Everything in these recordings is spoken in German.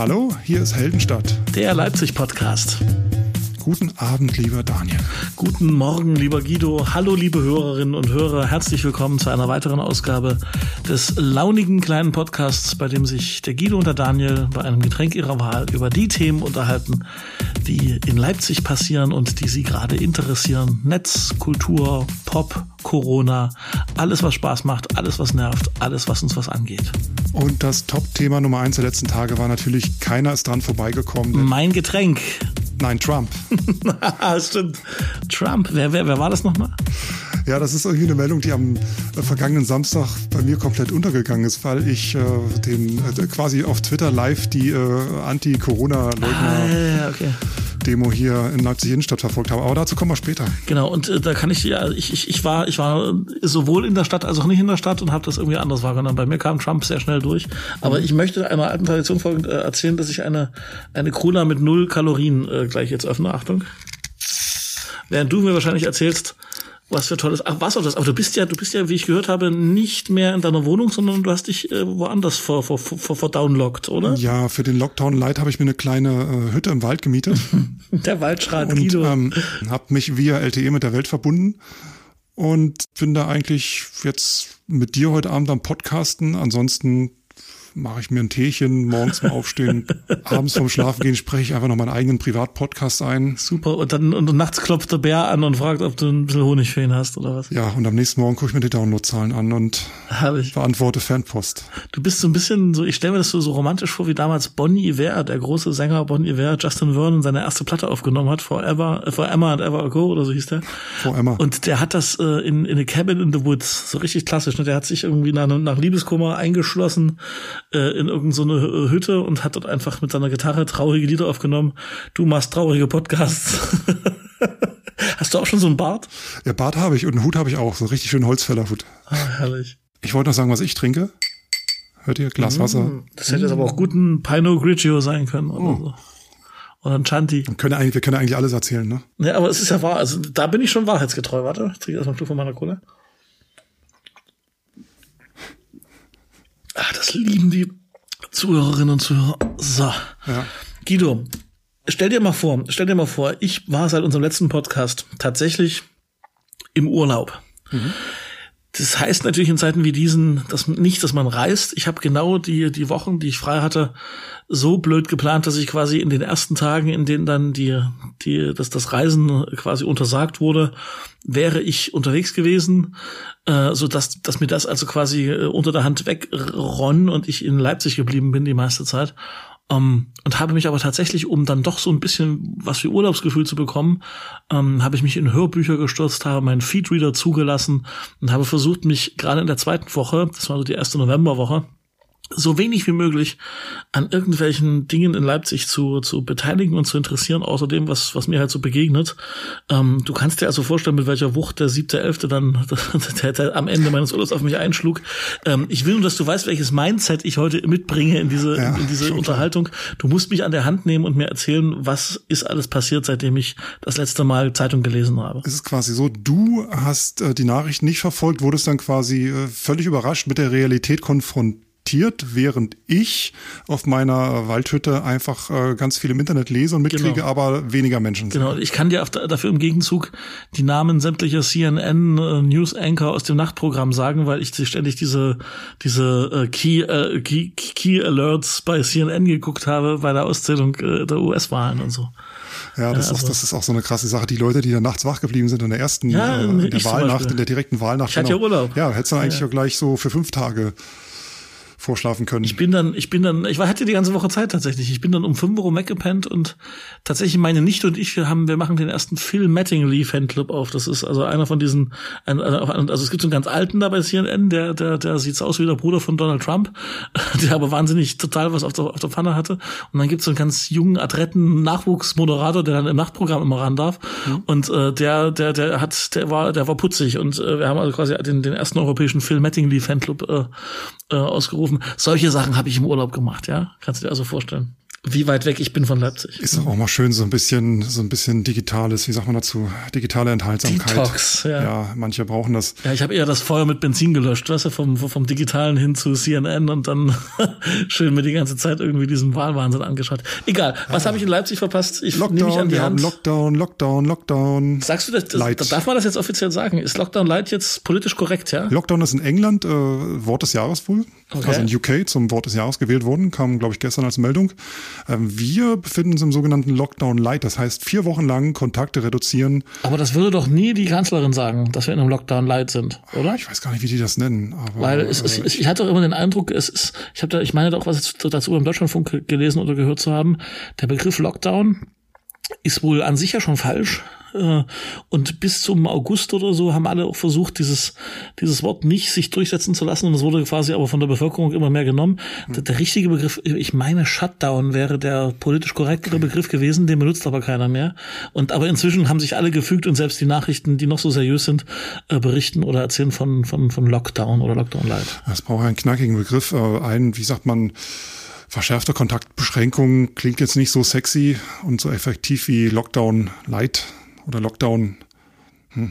Hallo, hier ist Heldenstadt. Der Leipzig-Podcast. Guten Abend, lieber Daniel. Guten Morgen, lieber Guido. Hallo, liebe Hörerinnen und Hörer. Herzlich willkommen zu einer weiteren Ausgabe des launigen kleinen Podcasts, bei dem sich der Guido und der Daniel bei einem Getränk ihrer Wahl über die Themen unterhalten, die in Leipzig passieren und die sie gerade interessieren. Netz, Kultur, Pop, Corona, alles, was Spaß macht, alles, was nervt, alles, was uns was angeht. Und das Top-Thema Nummer eins der letzten Tage war natürlich, keiner ist dran vorbeigekommen. Mein Getränk. Nein, Trump. Stimmt. Trump. Wer, wer, wer war das nochmal? Ja, das ist irgendwie eine Meldung, die am äh, vergangenen Samstag bei mir komplett untergegangen ist, weil ich äh, den äh, quasi auf Twitter live die äh, Anti-Corona-Leugner Ah, ja, okay. Demo hier in Leipzig Innenstadt verfolgt habe. Aber dazu kommen wir später. Genau, und äh, da kann ich ja, ich, ich, ich war, ich war sowohl in der Stadt als auch nicht in der Stadt und habe das irgendwie anders wahrgenommen. Bei mir kam Trump sehr schnell durch. Aber ich möchte einer alten Tradition folgend äh, erzählen, dass ich eine, eine Cola mit null Kalorien äh, gleich jetzt öffne. Achtung. Während du mir wahrscheinlich erzählst, was für tolles. Ach, was auch das. Aber du bist ja, du bist ja, wie ich gehört habe, nicht mehr in deiner Wohnung, sondern du hast dich äh, woanders vor, vor, vor, vor downlockt, oder? Ja, für den Lockdown Light habe ich mir eine kleine äh, Hütte im Wald gemietet. Der Waldschrat und Guido. ähm, habe mich via LTE mit der Welt verbunden und bin da eigentlich jetzt mit dir heute Abend am Podcasten. Ansonsten mache ich mir ein Teechen, morgens mal aufstehen, abends vom Schlafen gehen spreche ich einfach noch meinen eigenen Privatpodcast ein. Super. Und dann und nachts klopft der Bär an und fragt, ob du ein bisschen Honig für ihn hast oder was. Ja, und am nächsten Morgen gucke ich mir die Downloadzahlen an und beantworte Fanpost. Du bist so ein bisschen so, ich stelle mir das so, so romantisch vor, wie damals Bon Iver, der große Sänger Bon Iver, Justin Vernon, seine erste Platte aufgenommen hat, Forever, äh, For Emma and Ever Ago oder so hieß der. Emma. Und der hat das äh, in, in a Cabin in the Woods, so richtig klassisch. Ne? Der hat sich irgendwie nach, nach Liebeskummer eingeschlossen äh, in irgendeine so eine Hütte und hat dort einfach mit seiner Gitarre traurige Lieder aufgenommen. Du machst traurige Podcasts. Hast du auch schon so einen Bart? Ja, Bart habe ich und einen Hut habe ich auch, so einen richtig schönen Holzfällerhut. Ah, herrlich. Ich wollte noch sagen, was ich trinke. Hört ihr? Glas Wasser. Das hätte jetzt aber auch gut ein Pinot Grigio sein können oder so. Oder ein Chanti. Wir können eigentlich, wir können eigentlich alles erzählen, ne? Ja, aber es ist ja wahr. Also da bin ich schon wahrheitsgetreu. Warte, ich trinke erstmal einen Schluck von meiner Cola. Ah, das lieben die Zuhörerinnen und Zuhörer. So. Ja. Guido, stell dir mal vor, stell dir mal vor, ich war seit unserem letzten Podcast tatsächlich im Urlaub. Das heißt natürlich in Zeiten wie diesen, dass nicht, dass man reist. Ich habe genau die die Wochen, die ich frei hatte, so blöd geplant, dass ich quasi in den ersten Tagen, in denen dann die die dass das Reisen quasi untersagt wurde, wäre ich unterwegs gewesen, äh, so dass dass mir das also quasi äh, unter der Hand wegronnen und ich in Leipzig geblieben bin die meiste Zeit. Um, und habe mich aber tatsächlich, um dann doch so ein bisschen was für Urlaubsgefühl zu bekommen, ähm, habe ich mich in Hörbücher gestürzt, habe meinen Feedreader zugelassen und habe versucht, mich gerade in der zweiten Woche, das war so die erste Novemberwoche, so wenig wie möglich an irgendwelchen Dingen in Leipzig zu, zu beteiligen und zu interessieren, außer dem, was, was mir halt so begegnet. Ähm, du kannst dir also vorstellen, mit welcher Wucht der siebte, elfte dann der, der am Ende meines Urlaubs auf mich einschlug. Ähm, ich will nur, dass du weißt, welches Mindset ich heute mitbringe in diese, Ja, in diese Unterhaltung. Du musst mich an der Hand nehmen und mir erzählen, was ist alles passiert, seitdem ich das letzte Mal Zeitung gelesen habe. Es ist quasi so, du hast äh, die Nachricht nicht verfolgt, wurdest dann quasi äh, völlig überrascht mit der Realität konfrontiert, während ich auf meiner Waldhütte einfach äh, ganz viel im Internet lese und mitkriege, Genau. aber weniger Menschen sind. Genau, ich kann dir dafür im Gegenzug die Namen sämtlicher CNN äh, News Anchor aus dem Nachtprogramm sagen, weil ich ständig diese diese äh, Key, äh, Key Key Alerts bei CNN geguckt habe bei der Auszählung äh, der US-Wahlen und so. Ja, das, Ja, also- ist, das ist auch so eine krasse Sache. Die Leute, die dann nachts wach geblieben sind in der ersten, Ja, äh, in der Wahlnacht, in der direkten Wahlnacht. Ich hatte ja Urlaub. Ja, hättest du dann eigentlich Ja. ja gleich so für fünf Tage vorschlafen können. Ich bin dann, ich bin dann, ich war, hatte die ganze Woche Zeit tatsächlich. Ich bin dann um 5 Uhr weggepennt und tatsächlich meine Nichte und ich, wir haben, wir machen den ersten Phil Mattingly Fanclub auf. Das ist also einer von diesen, also es gibt so einen ganz alten da bei CNN, der, der, der sieht aus wie der Bruder von Donald Trump, der aber wahnsinnig total was auf der, auf der Pfanne hatte. Und dann gibt es so einen ganz jungen, adretten Nachwuchsmoderator, der dann im Nachtprogramm immer ran darf. Und äh, der, der, der hat, der war, der war putzig und äh, wir haben also quasi den, den ersten europäischen Phil Mattingly Fanclub äh, äh, ausgerufen. Solche Sachen habe ich im Urlaub gemacht, ja. Kannst du dir also vorstellen. Wie weit weg ich bin von Leipzig. Ist auch mal schön, so ein bisschen, so ein bisschen digitales, wie sagt man dazu, digitale Enthaltsamkeit. Detox, ja. Ja, manche brauchen das. Ja, ich habe eher das Feuer mit Benzin gelöscht, weißt du, vom, vom Digitalen hin zu CNN und dann schön mir die ganze Zeit irgendwie diesen Wahlwahnsinn angeschaut. Egal, was habe ich in Leipzig verpasst? Ich nehme mich an die Hand. Lockdown, Lockdown, Lockdown. Sagst du das, das, Light. darf man das jetzt offiziell sagen? Ist Lockdown Light jetzt politisch korrekt, ja? Lockdown ist in England äh, Wort des Jahres wohl. Okay. Also in UK zum Wort des Jahres gewählt worden, kam, glaube ich, gestern als Meldung. Ähm, wir befinden uns im sogenannten Lockdown Light. Das heißt, vier Wochen lang Kontakte reduzieren. Aber das würde doch nie die Kanzlerin sagen, dass wir in einem Lockdown Light sind, oder? Ich weiß gar nicht, wie die das nennen. Aber, Weil es, es, ich hatte auch immer den Eindruck, es ist, ich habe da, ich meine da auch was dazu im Deutschlandfunk gelesen oder gehört zu haben. Der Begriff Lockdown ist wohl an sich ja schon falsch. Äh, Und bis zum August oder so haben alle auch versucht, dieses, dieses Wort nicht sich durchsetzen zu lassen. Und es wurde quasi aber von der Bevölkerung immer mehr genommen. Der, der richtige Begriff, ich meine, Shutdown wäre der politisch korrektere Begriff gewesen, den benutzt aber keiner mehr. Und aber inzwischen haben sich alle gefügt und selbst die Nachrichten, die noch so seriös sind, äh, berichten oder erzählen von, von, von Lockdown oder Lockdown Light. Das braucht einen knackigen Begriff. Äh, Ein, wie sagt man, verschärfte Kontaktbeschränkung klingt jetzt nicht so sexy und so effektiv wie Lockdown Light oder Lockdown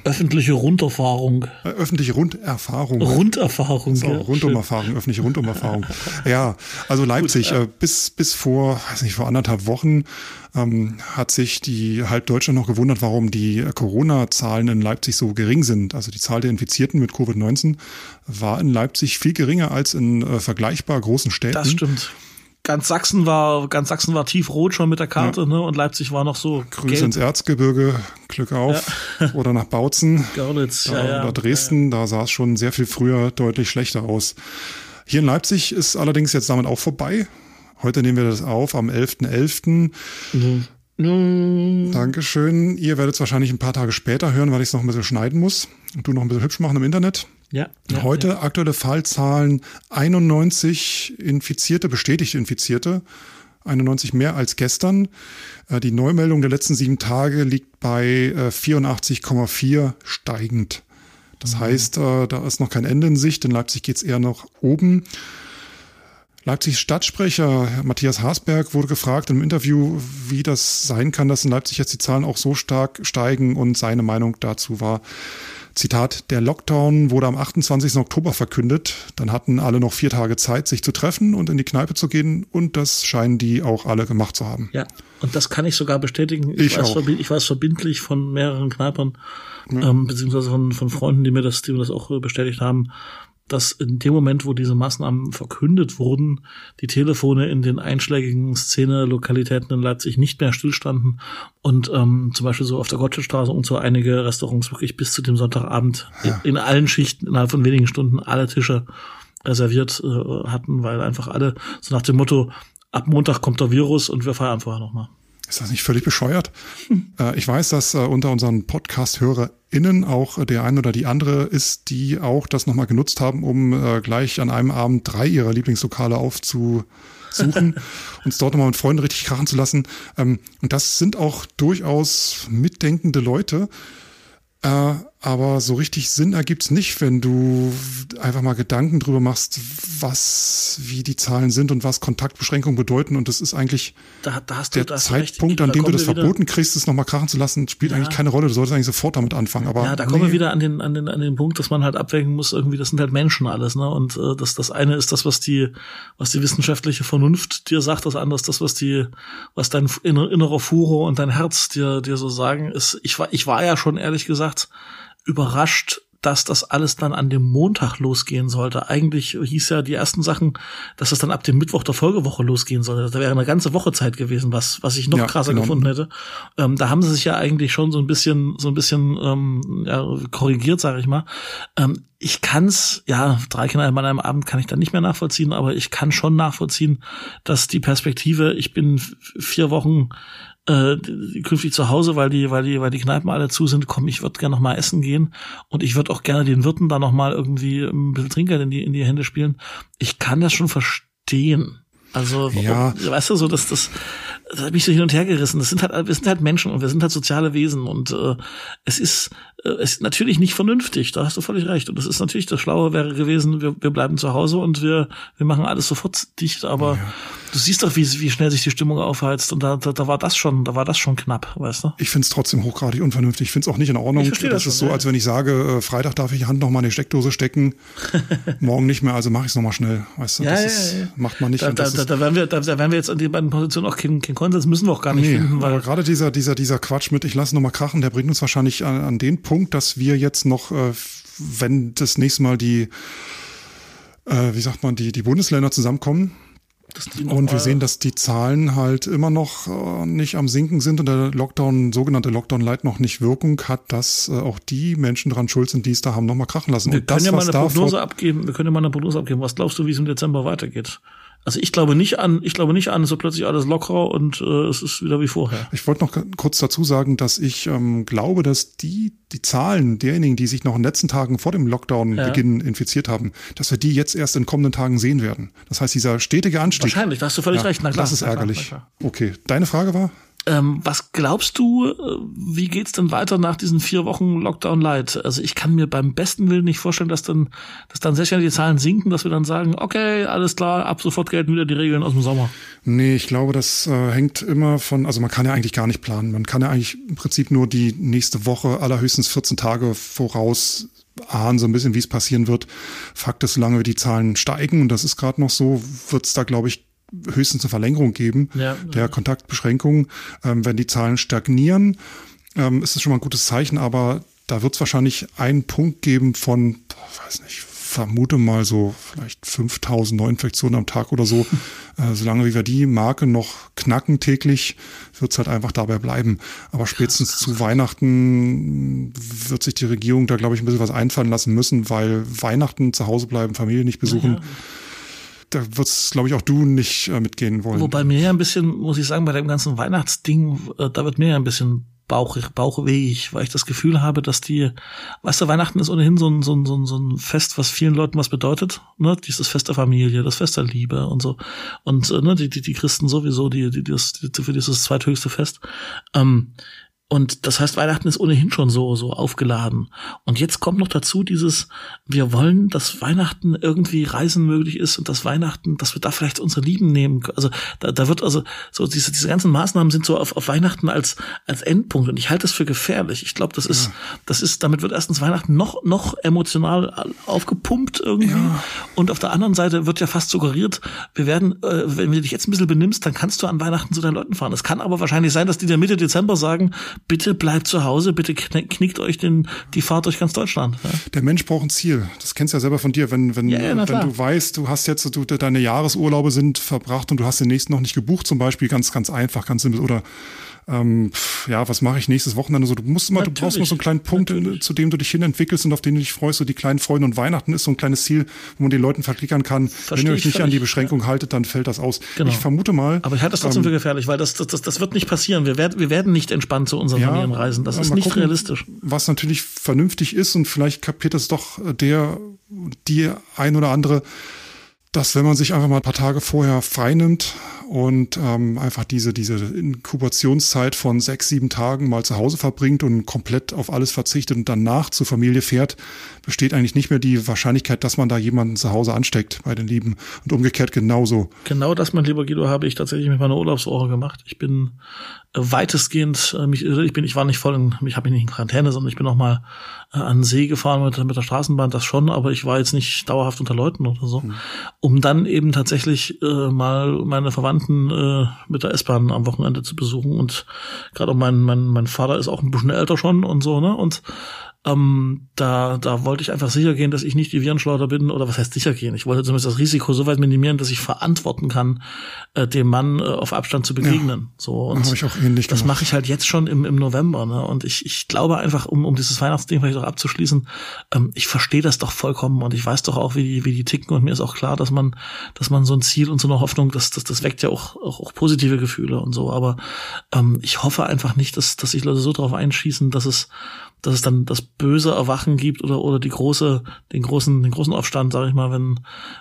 Öffentliche Runterfahrung. äh, öffentliche Runderfahrung. Runderfahrung. So, ja, Rundumerfahrung, öffentliche Rundumerfahrung. ja, also Leipzig, äh, bis, bis vor, weiß nicht, vor anderthalb Wochen ähm, hat sich die halb Deutschland noch gewundert, warum die äh, Corona-Zahlen in Leipzig so gering sind. Also die Zahl der Infizierten mit Covid-19 war in Leipzig viel geringer als in äh, vergleichbar großen Städten. Das stimmt. Ganz Sachsen war, ganz Sachsen war tiefrot schon mit der Karte, ne? Und Leipzig war noch so Grüße gelb. ins Erzgebirge, Glück auf. Oder nach Bautzen. Görlitz, ja, Ja, ja. oder Dresden, da sah es schon sehr viel früher deutlich schlechter aus. Hier in Leipzig ist allerdings jetzt damit auch vorbei. Heute nehmen wir das auf am 11.11. Nun, Dankeschön. Ihr werdet es wahrscheinlich ein paar Tage später hören, weil ich es noch ein bisschen schneiden muss und du noch ein bisschen hübsch machen im Internet. Ja. ja Heute Ja. aktuelle Fallzahlen 91 Infizierte, bestätigte Infizierte. 91 mehr als gestern. Äh, Die Neumeldung der letzten sieben Tage liegt bei äh, 84,4 steigend. Das heißt, äh, da ist noch kein Ende in Sicht. In Leipzig geht es eher nach oben. Leipzigs Stadtsprecher Matthias Haasberg wurde gefragt im Interview, wie das sein kann, dass in Leipzig jetzt die Zahlen auch so stark steigen und seine Meinung dazu war, Zitat, der Lockdown wurde am 28. Oktober verkündet. Dann hatten alle noch vier Tage Zeit, sich zu treffen und in die Kneipe zu gehen. Und das scheinen die auch alle gemacht zu haben. Ja, und das kann ich sogar bestätigen. Ich weiß, auch. ich weiß verbindlich von mehreren Kneipern, ähm, beziehungsweise von, von Freunden, die mir das, die mir das auch äh, bestätigt haben, dass in dem Moment, wo diese Maßnahmen verkündet wurden, die Telefone in den einschlägigen Szene-Lokalitäten in Leipzig nicht mehr stillstanden und ähm, zum Beispiel so auf der Gottschedstraße und so einige Restaurants wirklich bis zu dem Sonntagabend in, in allen Schichten innerhalb von wenigen Stunden alle Tische reserviert äh, hatten, weil einfach alle so nach dem Motto, ab Montag kommt der Virus und wir feiern vorher nochmal. Ist das nicht völlig bescheuert? Äh, ich weiß, dass äh, unter unseren Podcast-HörerInnen auch äh, der ein oder die andere ist, die auch das nochmal genutzt haben, um gleich an einem Abend drei ihrer Lieblingslokale aufzusuchen, uns dort nochmal mit Freunden richtig krachen zu lassen. Ähm, und das sind auch durchaus mitdenkende Leute. Aber so richtig Sinn ergibt's nicht, wenn du einfach mal Gedanken drüber machst, was, wie die Zahlen sind und was Kontaktbeschränkungen bedeuten. Und das ist eigentlich Da, da der du. Zeitpunkt, an dem du das wieder- verboten kriegst, es nochmal krachen zu lassen, spielt eigentlich keine Rolle. Du solltest eigentlich sofort damit anfangen. Aber Ja, da kommen wir nee. wieder an den, an den, an den Punkt, dass man halt abwägen muss, irgendwie, das sind halt Menschen alles, ne? Und äh, das, das eine ist das, was die, was die wissenschaftliche Vernunft dir sagt, das andere ist das, was die, was dein inner, innerer Furor und dein Herz dir, dir so sagen, ist, ich war, ich war ja schon ehrlich gesagt überrascht, dass das alles dann an dem Montag losgehen sollte. Eigentlich hieß ja die ersten Sachen, dass das dann ab dem Mittwoch der Folgewoche losgehen sollte. Da wäre eine ganze Woche Zeit gewesen, was, was ich noch Ja, krasser genau. gefunden hätte. Ähm, da haben sie sich ja eigentlich schon so ein bisschen, so ein bisschen ähm, ja, korrigiert, sage ich mal. Ähm, ich kann's, ja, drei Kinder an einem Abend kann ich dann nicht mehr nachvollziehen, aber ich kann schon nachvollziehen, dass die Perspektive, ich bin vier Wochen äh, künftig zu Hause, weil die, weil die, weil die Kneipen alle zu sind, komm, ich würde gerne noch mal essen gehen und ich würde auch gerne den Wirten da noch mal irgendwie ein bisschen Trinkgeld in die, in die Hände spielen. Ich kann das schon verstehen. Also, Ja. weißt du, so, dass das, das hat mich so hin und her gerissen. Das sind halt, wir sind halt Menschen und wir sind halt soziale Wesen und äh, es ist, äh, es ist natürlich nicht vernünftig. Da hast du völlig recht. Und es ist natürlich das Schlaue wäre gewesen, wir, wir bleiben zu Hause und wir, wir machen alles sofort dicht. Aber Du siehst doch, wie, wie schnell sich die Stimmung aufheizt und da, da, da war das schon, da war das schon knapp, weißt du? Ich finde es trotzdem hochgradig unvernünftig. Ich finde es auch nicht in Ordnung. Das das ist so, ja. als wenn ich sage, äh, Freitag darf ich die Hand noch mal in die Steckdose stecken, morgen nicht mehr, also mache ich es noch mal schnell. Weißt du, Ja, das ja, ist, macht man nicht. Da, da, da, da, werden wir, da, da werden wir jetzt an den beiden Positionen auch keinen kein Konsens, müssen wir auch gar nicht Nee, finden, weil aber gerade dieser, dieser, dieser Quatsch mit, ich lasse noch mal krachen, der bringt uns wahrscheinlich an, an den Punkt, dass wir jetzt noch, äh, wenn das nächste Mal die, äh, wie sagt man, die, die Bundesländer zusammenkommen und wir nochmal- sehen, dass die Zahlen halt immer noch äh, nicht am Sinken sind und der Lockdown, sogenannte Lockdown-Light noch nicht Wirkung hat, dass äh, auch die Menschen dran schuld sind, die es da haben, noch mal krachen lassen. Wir und können das, ja mal eine Prognose abgeben. Wir können ja mal eine Prognose abgeben. Was glaubst du, wie es im Dezember weitergeht? Also ich glaube nicht an, ich glaube nicht an, so plötzlich alles lockerer und äh, es ist wieder wie vorher. Ich wollte noch kurz dazu sagen, dass ich ähm, glaube, dass die, die Zahlen derjenigen, die sich noch in den letzten Tagen vor dem Lockdown-Beginn infiziert haben, dass wir die jetzt erst in kommenden Tagen sehen werden. Das heißt, dieser stetige Anstieg. Wahrscheinlich, da hast du völlig ja, recht. Na klar, das ist ärgerlich. klar. Okay, deine Frage war? Ähm, was glaubst du, äh, wie geht's denn weiter nach diesen vier Wochen Lockdown Light? Also ich kann mir beim besten Willen nicht vorstellen, dass dann, dass dann sehr schnell die Zahlen sinken, dass wir dann sagen, okay, alles klar, ab sofort gelten wieder die Regeln aus dem Sommer. Nee, ich glaube, das äh, hängt immer von, also man kann ja eigentlich gar nicht planen. Man kann ja eigentlich im Prinzip nur die nächste Woche, allerhöchstens 14 Tage voraus ahnen, so ein bisschen, wie es passieren wird. Fakt ist, solange die Zahlen steigen, und das ist gerade noch so, wird es da, glaube ich, höchstens eine Verlängerung geben Ja, der Kontaktbeschränkungen. Ähm, wenn die Zahlen stagnieren, ähm, ist es schon mal ein gutes Zeichen, aber da wird es wahrscheinlich einen Punkt geben von, weiß nicht, vermute mal so vielleicht 5000 Neuinfektionen am Tag oder so. Äh, solange wie wir die Marke noch knacken täglich, wird es halt einfach dabei bleiben. Aber spätestens zu Weihnachten wird sich die Regierung da, glaube ich, ein bisschen was einfallen lassen müssen, weil Weihnachten zu Hause bleiben, Familie nicht besuchen. Da wird's, glaube ich, auch du nicht äh, mitgehen wollen. Wobei mir ja ein bisschen, muss ich sagen, bei dem ganzen Weihnachtsding, äh, da wird mir ja ein bisschen Bauch, bauchwehig, weil ich das Gefühl habe, dass die, weißt du, Weihnachten ist ohnehin so ein, so ein, so ein, so ein Fest, was vielen Leuten was bedeutet, ne? Dieses Fest der Familie, das Fest der Liebe und so. Und äh, ne, die, die, die Christen sowieso, die, die, die, das, die für dieses zweithöchste Fest. Ähm, und das heißt, Weihnachten ist ohnehin schon so, so aufgeladen. Und jetzt kommt noch dazu dieses, wir wollen, dass Weihnachten irgendwie Reisen möglich ist und dass Weihnachten, dass wir da vielleicht unsere Lieben nehmen. Also da, da wird also so diese, diese ganzen Maßnahmen sind so auf, auf Weihnachten als, als Endpunkt. Und ich halte das für gefährlich. Ich glaube, das ist, das ist, damit wird erstens Weihnachten noch, noch emotional aufgepumpt irgendwie. Ja. Und auf der anderen Seite wird ja fast suggeriert, wir werden, äh, wenn du dich jetzt ein bisschen benimmst, dann kannst du an Weihnachten zu deinen Leuten fahren. Es kann aber wahrscheinlich sein, dass die dir Mitte Dezember sagen, bitte bleibt zu Hause, bitte kn- knickt euch den, die Fahrt durch ganz Deutschland. Ja? Der Mensch braucht ein Ziel. Das kennst du ja selber von dir. Wenn, wenn, Ja, ja, wenn du weißt, du hast jetzt, du, deine Jahresurlaube sind verbracht und du hast den nächsten noch nicht gebucht, zum Beispiel, ganz, ganz einfach, ganz simpel. Oder ähm, ja, was mache ich nächstes Wochenende? So, du musst immer, du brauchst immer so einen kleinen Punkt, Natürlich. zu dem du dich hin entwickelst und auf den du dich freust. So die kleinen Freunde und Weihnachten ist so ein kleines Ziel, wo man den Leuten verklickern kann. Versteh wenn ihr euch nicht an die Beschränkung haltet, dann fällt das aus. Genau. Ich vermute mal. Aber ich halte das trotzdem für gefährlich, weil das, das, das, das wird nicht passieren. Wir werden, wir werden nicht entspannt zu unseren Familien reisen. Das äh, ist nicht gucken, realistisch. Was natürlich vernünftig ist und vielleicht kapiert es doch der, die ein oder andere, dass wenn man sich einfach mal ein paar Tage vorher freinimmt und ähm, einfach diese, diese Inkubationszeit von sechs, sieben Tagen mal zu Hause verbringt und komplett auf alles verzichtet und danach zur Familie fährt, besteht eigentlich nicht mehr die Wahrscheinlichkeit, dass man da jemanden zu Hause ansteckt bei den Lieben. Und umgekehrt genauso. Genau das, mein lieber Guido, habe ich tatsächlich mit meiner Urlaubswoche gemacht. Ich bin äh, weitestgehend, äh, mich, ich bin, ich war nicht voll in, ich habe mich nicht in Quarantäne, sondern ich bin auch mal äh, an See gefahren mit, mit der Straßenbahn, das schon, aber ich war jetzt nicht dauerhaft unter Leuten oder so, um dann eben tatsächlich äh, mal meine Verwandten äh, mit der S-Bahn am Wochenende zu besuchen. Und gerade auch mein, mein, mein Vater ist auch ein bisschen älter schon und so, ne, und ähm, da, da wollte ich einfach sicher gehen, dass ich nicht die Virenschleuder bin, oder was heißt sicher gehen? Ich wollte zumindest das Risiko so weit minimieren, dass ich verantworten kann, äh, dem Mann äh, auf Abstand zu begegnen. so und ich auch ähnlich das mache ich halt jetzt schon im, im November. Ne? Und ich, ich glaube einfach, um, um dieses Weihnachtsding vielleicht auch abzuschließen, ähm, ich verstehe das doch vollkommen und ich weiß doch auch, wie die, wie die ticken und mir ist auch klar, dass man, dass man so ein Ziel und so eine Hoffnung, das, das, das weckt ja auch, auch, auch positive Gefühle und so. Aber ähm, ich hoffe einfach nicht, dass, dass sich Leute so drauf einschießen, dass es dass es dann das böse Erwachen gibt oder oder die große den großen den großen Aufstand sage ich mal wenn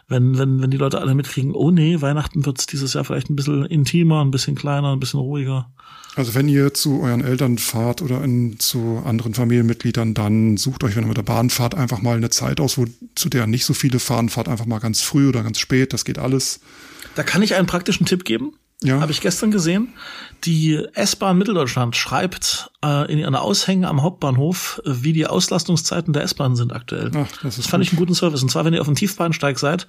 wenn wenn wenn die Leute alle mitkriegen oh nee Weihnachten wird's dieses Jahr vielleicht ein bisschen intimer ein bisschen kleiner ein bisschen ruhiger Also wenn ihr zu euren Eltern fahrt oder in, zu anderen Familienmitgliedern, dann sucht euch, wenn ihr mit der Bahn fahrt, einfach mal eine Zeit aus, wo zu der nicht so viele fahren. Fahrt einfach mal ganz früh oder ganz spät, das geht alles. Da kann ich einen praktischen Tipp geben. Ja. Habe ich gestern gesehen. Die S-Bahn Mitteldeutschland schreibt äh, in ihren Aushängen am Hauptbahnhof, äh, wie die Auslastungszeiten der S-Bahn sind aktuell. Ach, das ist fand ich einen guten Service. Und zwar, wenn ihr auf dem Tiefbahnsteig seid,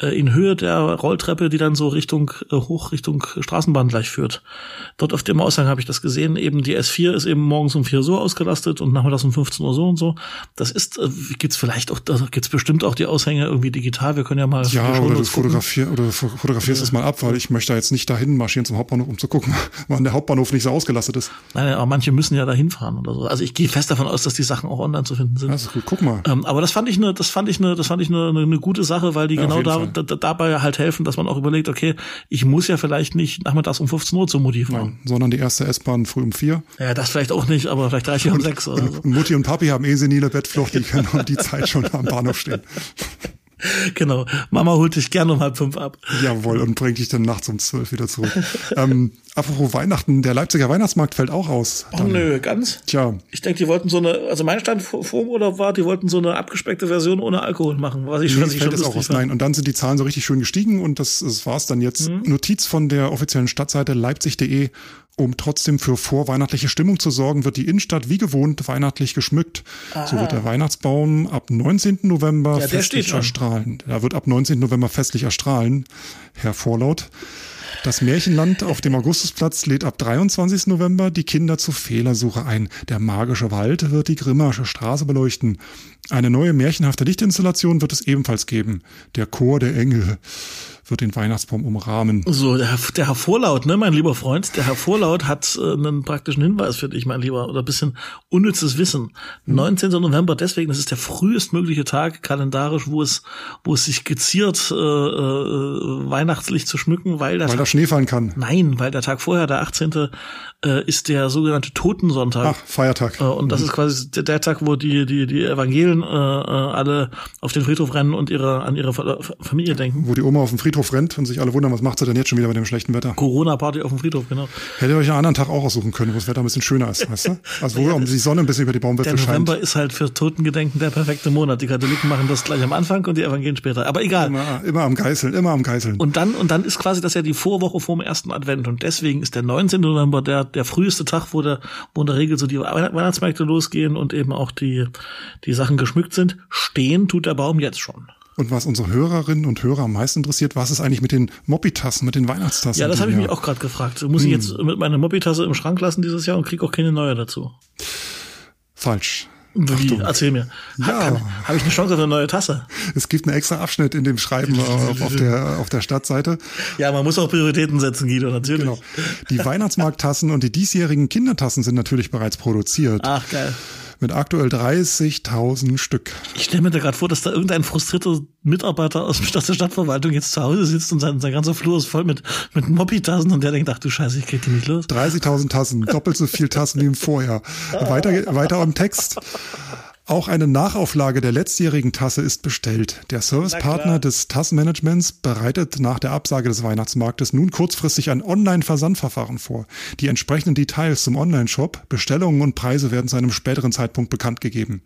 äh, in Höhe der Rolltreppe, die dann so Richtung äh, hoch Richtung Straßenbahn gleich führt. Dort auf dem Aushang habe ich das gesehen. Eben die S4 ist eben morgens um 4 so ausgelastet und nachmittags um 15 Uhr so und so. Das ist, äh, gibt's vielleicht auch, da gibt's bestimmt auch die Aushänge irgendwie digital. Wir können ja mal Ja, oder du fotografier, oder fo- fotografierst es mal ab, weil ich möchte da jetzt nicht dahin marschieren zum Hauptbahnhof, um zu gucken, wann der Hauptbahnhof nicht so ausgelastet ist. Nein, aber manche müssen ja dahin fahren oder so. Also ich gehe fest davon aus, dass die Sachen auch online zu finden sind. Das ist gut, guck mal. Ähm, aber das fand ich eine, das fand ich eine, das fand ich eine, eine, gute Sache, weil die Ja, genau da, da, dabei halt helfen, dass man auch überlegt, okay, ich muss ja vielleicht nicht nachmittags um 15 Uhr zum Mutti fahren. Sondern die erste S-Bahn früh um vier. Ja, das vielleicht auch nicht, aber vielleicht reicht ja um sechs oder so. Und Mutti und Papi haben eh senile Bettflucht, die können um die Zeit schon am Bahnhof stehen. Genau. Mama holt dich gerne um halb fünf ab. Jawohl, und bringt dich dann nachts um zwölf wieder zurück. ähm, apropos Weihnachten, der Leipziger Weihnachtsmarkt fällt auch aus. Oh nö, ganz. Tja, Ich denke, die wollten so eine, also mein Stand vor Urlaub war, die wollten so eine abgespeckte Version ohne Alkohol machen, was ich, Nee, was ich fällt schon auch aus. Nein, und dann sind die Zahlen so richtig schön gestiegen und das, das war's dann jetzt. Mhm. Notiz von der offiziellen Stadtseite leipzig.de. Um trotzdem für vorweihnachtliche Stimmung zu sorgen, wird die Innenstadt wie gewohnt weihnachtlich geschmückt. So wird der Weihnachtsbaum ab 19. November Ja, festlich erstrahlen. Er wird ab 19. November festlich erstrahlen, Herr Vorlaut. Das Märchenland auf dem Augustusplatz lädt ab 23. November die Kinder zur Fehlersuche ein. Der magische Wald wird die Grimmarsche Straße beleuchten. Eine neue märchenhafte Lichtinstallation wird es ebenfalls geben. Der Chor der Engel wird den Weihnachtsbaum umrahmen. So, der, Herr- der Herr Vorlaut, ne, mein lieber Freund, der Herr Vorlaut hat äh, einen praktischen Hinweis für dich, mein Lieber, oder ein bisschen unnützes Wissen. Hm. 19. November, deswegen, das ist der frühestmögliche Tag kalendarisch, wo es, wo es sich geziert, äh, äh, weihnachtlich zu schmücken, weil der Weil da Schnee fallen kann. nein, weil der Tag vorher, der 18. Äh, ist der sogenannte Totensonntag. Ach, Feiertag. Äh, Und das ist quasi der, der Tag, wo die, die, die Evangelien äh, äh, alle auf den Friedhof rennen und ihre, an ihre Fa- Familie denken. Wo die Oma auf dem Friedhof rennt und sich alle wundern, was macht sie denn jetzt schon wieder mit dem schlechten Wetter? Corona-Party auf dem Friedhof, genau. Hätte euch einen anderen Tag auch aussuchen können, wo das Wetter ein bisschen schöner ist, weißt du? Also wo die Sonne ein bisschen über die Der Baumwipfel scheint. November ist halt für Totengedenken der perfekte Monat. Die Katholiken machen das gleich am Anfang und die Evangelien später. Aber egal. Immer, immer am Geißeln, immer am Geißeln. Und dann, und dann ist quasi das ja die Vorwoche vor dem ersten Advent. Und deswegen ist der 19. November der, der früheste Tag, wo, der, wo in der Regel so die Weihn- Weihnachtsmärkte losgehen und eben auch die, die Sachen geschmückt sind. Stehen tut der Baum jetzt schon. Und was unsere Hörerinnen und Hörer am meisten interessiert, was ist eigentlich mit den Moppitassen, mit den Weihnachtstassen? Ja, das habe ich mich auch gerade gefragt. Muss ich jetzt mit meiner Moppitasse im Schrank lassen dieses Jahr und krieg auch keine neue dazu? Falsch. Wie? Erzähl mir. Ja. Habe ich eine Chance auf eine neue Tasse? Es gibt einen extra Abschnitt in dem Schreiben auf, auf, der, auf der Stadtseite. Ja, man muss auch Prioritäten setzen, Guido, natürlich. Genau. Die Weihnachtsmarkttassen und die diesjährigen Kindertassen sind natürlich bereits produziert. Ach, geil. Mit aktuell 30.000 Stück. Ich stelle mir da gerade vor, dass da irgendein frustrierter Mitarbeiter aus der Stadtverwaltung jetzt zu Hause sitzt und sein, sein ganzer Flur ist voll mit, mit Moppitassen und der denkt, ach du Scheiße, ich krieg die nicht los. 30.000 Tassen, doppelt so viel Tassen wie im Vorjahr. Weiter, weiter im Text. Auch eine Nachauflage der letztjährigen Tasse ist bestellt. Der Servicepartner des Tassenmanagements bereitet nach der Absage des Weihnachtsmarktes nun kurzfristig ein Online-Versandverfahren vor. Die entsprechenden Details zum Online-Shop, Bestellungen und Preise werden zu einem späteren Zeitpunkt bekannt gegeben.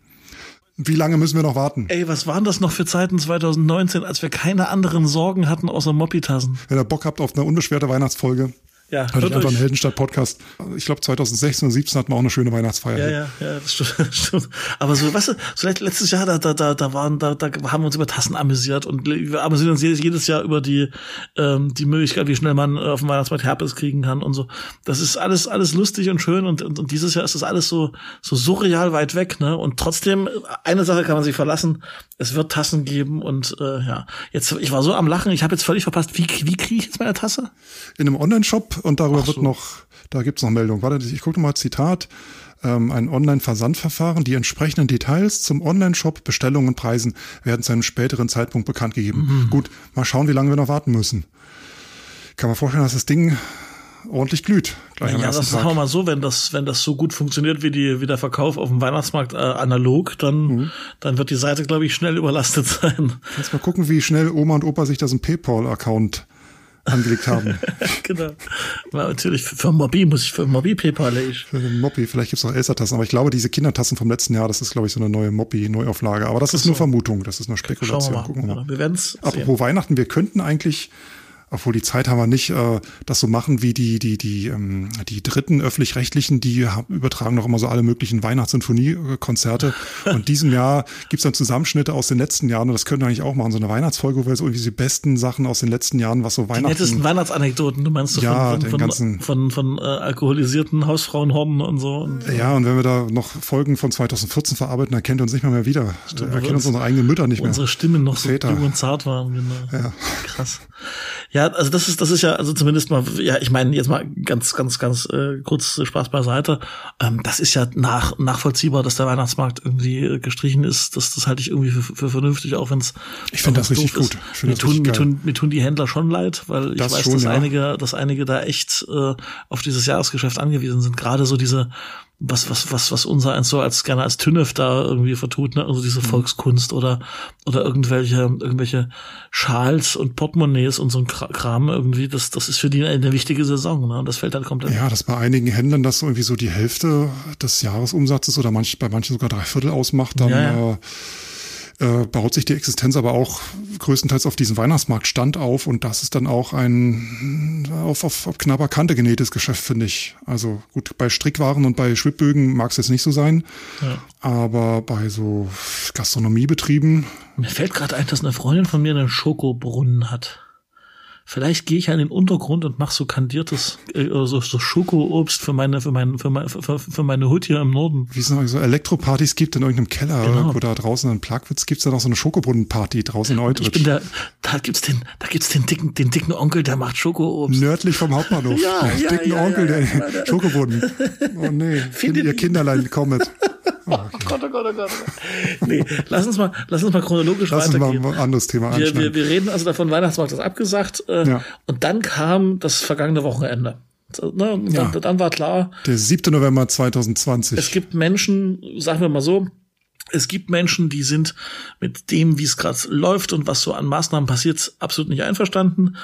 Wie lange müssen wir noch warten? Ey, was waren das noch für Zeiten 2019, als wir keine anderen Sorgen hatten außer Moppitassen? Wenn ihr Bock habt auf eine unbeschwerte Weihnachtsfolge, Ja, euch hört einfach einen. Heldenstadt-Podcast. Ich glaube 2016 oder 2017 hatten wir auch eine schöne Weihnachtsfeier. Ja, ja, ja, das stimmt, das stimmt. Aber so, weißt du, so let- letztes Jahr, da, da, da, da waren, da, da haben wir uns über Tassen amüsiert und wir amüsieren uns jedes, jedes Jahr über die, ähm, die Möglichkeit, wie schnell man äh, auf dem Weihnachtsmarkt Herpes kriegen kann und so. Das ist alles, alles lustig und schön und, und, und dieses Jahr ist das alles so, so surreal weit weg, ne? Und trotzdem, eine Sache kann man sich verlassen, es wird Tassen geben und äh, ja, jetzt, ich war so am Lachen, ich habe jetzt völlig verpasst, wie, wie kriege ich jetzt meine Tasse? in einem Online-Shop und darüber so. wird noch, da gibt's noch Meldung. Warte, ich gucke mal Zitat. Ähm, ein Online-Versandverfahren. Die entsprechenden Details zum Online-Shop, Bestellungen und Preisen werden zu einem späteren Zeitpunkt bekannt gegeben. Mhm. Gut, mal schauen, wie lange wir noch warten müssen. Kann man vorstellen, dass das Ding ordentlich glüht. Gleich am Ja, das sagen wir mal so, wenn das, wenn das so gut funktioniert wie die, wie der Verkauf auf dem Weihnachtsmarkt äh, analog, dann, Mhm. dann wird die Seite, glaube ich, schnell überlastet sein. Jetzt mal gucken, wie schnell Oma und Opa sich das im PayPal-Account angelegt haben. genau. Weil natürlich für, für Mobi muss ich für Mobi PayPal ich. Für Moppi, vielleicht gibt's noch Elsa-Tassen, aber ich glaube, diese Kindertassen vom letzten Jahr, das ist, glaube ich, so eine neue Moppi-Neuauflage. Aber das ist nur Vermutung, das ist nur Schauen wir Spekulation. mal. Gucken wir mal. Genau, wir werden's sehen. Apropos Weihnachten, wir könnten eigentlich Obwohl die Zeit haben wir nicht, äh, das so machen wie die, die, die, ähm, die dritten öffentlich-rechtlichen, die übertragen noch immer so alle möglichen Weihnachtssinfoniekonzerte. und diesem Jahr gibt's dann Zusammenschnitte aus den letzten Jahren und das können wir eigentlich auch machen. So eine Weihnachtsfolge, wo wir so irgendwie die besten Sachen aus den letzten Jahren, was so Weihnachten. Die nettesten Weihnachtsanekdoten, du meinst so ja, von, von, von, ganzen, von, von, von äh, alkoholisierten Hausfrauenhorden und so. Und, ja, und wenn wir da noch Folgen von 2014 verarbeiten, dann kennt ihr uns nicht mehr, mehr wieder. Stimmt, erkennen uns unsere eigenen Mütter nicht mehr. Unsere Stimmen noch Väter. so jung und zart waren, genau. Ja. Krass. Ja, also das ist, das ist ja, also zumindest mal, ja, ich meine, jetzt mal ganz, ganz, ganz äh, kurz Spaß beiseite. Ähm, das ist ja nach, nachvollziehbar, dass der Weihnachtsmarkt irgendwie gestrichen ist. Das, das halte ich irgendwie für, für vernünftig, auch wenn es. Ich finde das richtig gut. Ich mir, tun, mir, tun, mir tun die Händler schon leid, weil Das ich weiß, schon, dass ja. einige, dass einige da echt äh, auf dieses Jahresgeschäft angewiesen sind. Gerade so diese, was, was, was, was unser eins so als gerne als Tünnef da irgendwie vertut, ne? Also diese Mhm. Volkskunst oder, oder irgendwelche, irgendwelche Schals und Portemonnaies und so ein Kra- Kram irgendwie, das, das ist für die eine wichtige Saison, ne? Und das fällt halt komplett. Ja, dass bei einigen Händlern das so irgendwie so die Hälfte des Jahresumsatzes oder manch, bei manchen sogar drei Viertel ausmacht, dann Ja, ja. Äh, äh, baut sich die Existenz aber auch größtenteils auf diesen Weihnachtsmarktstand auf und das ist dann auch ein auf, auf, auf knapper Kante genähtes Geschäft, finde ich. Also gut, bei Strickwaren und bei Schwibbögen mag es jetzt nicht so sein, Ja. aber bei so Gastronomiebetrieben, Mir fällt gerade ein, dass eine Freundin von mir einen Schokobrunnen hat. Vielleicht gehe ich an den Untergrund und mache so kandiertes, äh, so, so Schokoobst für meine, für meine, für meine, für, für meine Hut hier im Norden. wie es noch so Elektropartys gibt in irgendeinem Keller, Genau. da draußen in Plagwitz gibt's da noch so eine Schokobrunnenparty draußen in Ich Eutrich. bin der, da gibt's den, da gibt's den dicken, den dicken Onkel, der macht Schokoobst. Nördlich vom Hauptbahnhof. Ja, ja, dicken ja, Onkel, ja, der. Schokobrunnen. Oh nee, kind, ihr. Kinderlein kommet. Oh, okay. Oh Gott, oh Gott, oh Gott. Nee, lass uns mal, lass uns mal chronologisch Lass uns mal weitergehen. ein anderes Thema Wir, wir, wir reden also davon, Weihnachtsmarkt ist abgesagt. Äh, Ja. Und dann kam das vergangene Wochenende. Ne, Ja. dann, dann war klar, Der 7. November 2020. es gibt Menschen, sagen wir mal so, es gibt Menschen, die sind mit dem, wie es gerade läuft und was so an Maßnahmen passiert, absolut nicht einverstanden.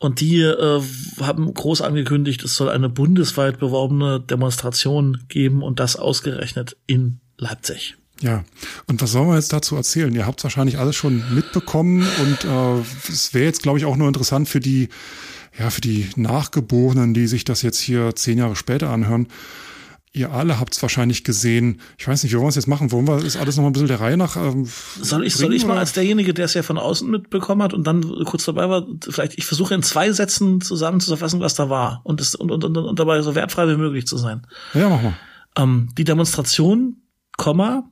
Und die äh, haben groß angekündigt, es soll eine bundesweit beworbene Demonstration geben und das ausgerechnet in Leipzig. Ja, und was sollen wir jetzt dazu erzählen? Ihr habt wahrscheinlich alles schon mitbekommen und äh, es wäre jetzt, glaube ich, auch nur interessant für die, ja, für die Nachgeborenen, die sich das jetzt hier zehn Jahre später anhören. Ihr alle habt es wahrscheinlich gesehen. Ich weiß nicht, wie wollen wir es jetzt machen? Wollen wir das alles noch mal ein bisschen der Reihe nach? Ähm, Soll ich, soll ich mal als derjenige, der es ja von außen mitbekommen hat und dann kurz dabei war, vielleicht, ich versuche in zwei Sätzen zusammenzufassen, was da war und, es, und, und, und, und dabei so wertfrei wie möglich zu sein. Ja, mach mal. ähm, die Demonstration, Komma,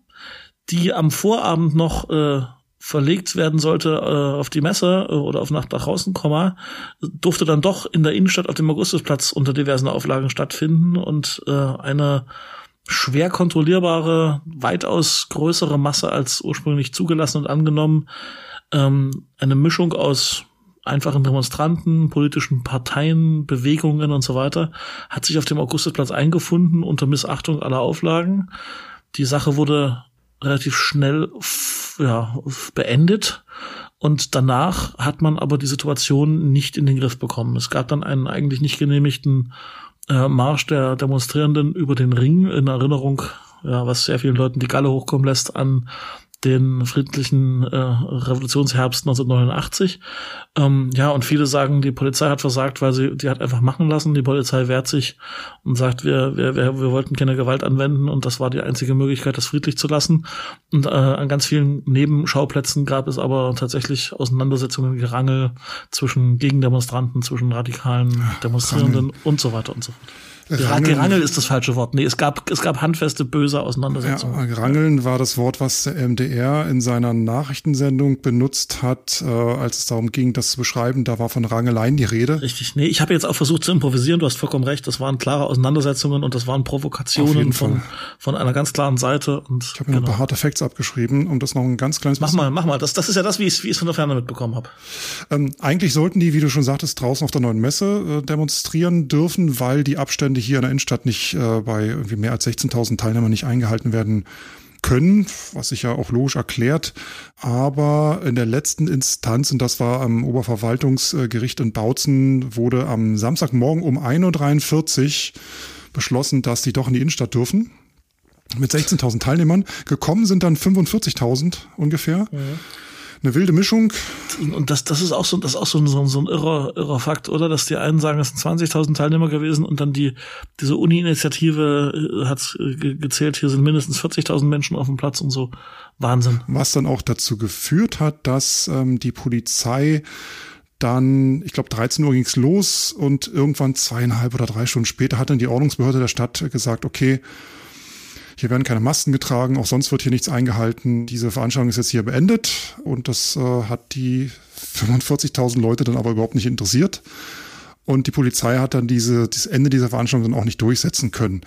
die am Vorabend noch äh, verlegt werden sollte äh, auf die Messe äh, oder auf Nacht nach draußen, Komma, durfte dann doch in der Innenstadt auf dem Augustusplatz unter diversen Auflagen stattfinden und äh, eine schwer kontrollierbare, weitaus größere Masse als ursprünglich zugelassen und angenommen, ähm, eine Mischung aus einfachen Demonstranten, politischen Parteien, Bewegungen und so weiter, hat sich auf dem Augustusplatz eingefunden unter Missachtung aller Auflagen. Die Sache wurde relativ schnell ja, beendet und danach hat man aber die Situation nicht in den Griff bekommen. Es gab dann einen eigentlich nicht genehmigten äh, Marsch der Demonstrierenden über den Ring in Erinnerung, ja, was sehr vielen Leuten die Galle hochkommen lässt an den friedlichen äh, Revolutionsherbst 1989. Ähm, ja, und viele sagen, die Polizei hat versagt, weil sie die hat einfach machen lassen. Die Polizei wehrt sich und sagt, wir, wir, wir, wir wollten keine Gewalt anwenden und das war die einzige Möglichkeit, das friedlich zu lassen. Und äh, an ganz vielen Nebenschauplätzen gab es aber tatsächlich Auseinandersetzungen, Gerangel zwischen Gegendemonstranten, zwischen radikalen Demonstrierenden und so weiter und so fort. Ja, Rangeln- Gerangel ist das falsche Wort. Nee, es gab, es gab handfeste, böse Ja, Auseinandersetzungen. Rangeln war das Wort, was der MDR in seiner Nachrichtensendung benutzt hat, äh, als es darum ging, das zu beschreiben. Da war von Rangeleien die Rede. Richtig. Nee, ich habe jetzt auch versucht zu improvisieren. Du hast vollkommen recht. Das waren klare Auseinandersetzungen und das waren Provokationen von, Fall. von einer ganz klaren Seite. Und Ich habe mir noch ein paar harte Facts abgeschrieben, um das noch ein ganz kleines mach bisschen mal, mach mal. Das, das ist ja das, wie ich es wie ich's von der Ferne mitbekommen habe. Ähm, eigentlich sollten die, wie du schon sagtest, draußen auf der neuen Messe äh, demonstrieren dürfen, weil die Abstände hier in der Innenstadt nicht äh, bei irgendwie mehr als 16.000 Teilnehmern nicht eingehalten werden können, was sich ja auch logisch erklärt. Aber in der letzten Instanz, und das war am Oberverwaltungsgericht in Bautzen, wurde am Samstagmorgen um 1.43 Uhr beschlossen, dass die doch in die Innenstadt dürfen. Mit 16.000 Teilnehmern. Gekommen sind dann 45.000 ungefähr. Eine wilde Mischung. und das, das ist auch so, das ist auch so ein, so ein, so ein irrer, irrer Fakt, oder? Dass die einen sagen, es sind 20.000 Teilnehmer gewesen und dann die, diese Uni-Initiative äh, hat äh, gezählt, hier sind mindestens 40.000 Menschen auf dem Platz und so. Wahnsinn. Was dann auch dazu geführt hat, dass ähm, die Polizei dann, ich glaube, 13 Uhr ging's los und irgendwann zweieinhalb oder drei Stunden später hat dann die Ordnungsbehörde der Stadt gesagt, okay, hier werden keine Masken getragen, auch sonst wird hier nichts eingehalten. Diese Veranstaltung ist jetzt hier beendet und das äh, hat die 45.000 Leute dann aber überhaupt nicht interessiert. Und die Polizei hat dann diese, das Ende dieser Veranstaltung dann auch nicht durchsetzen können.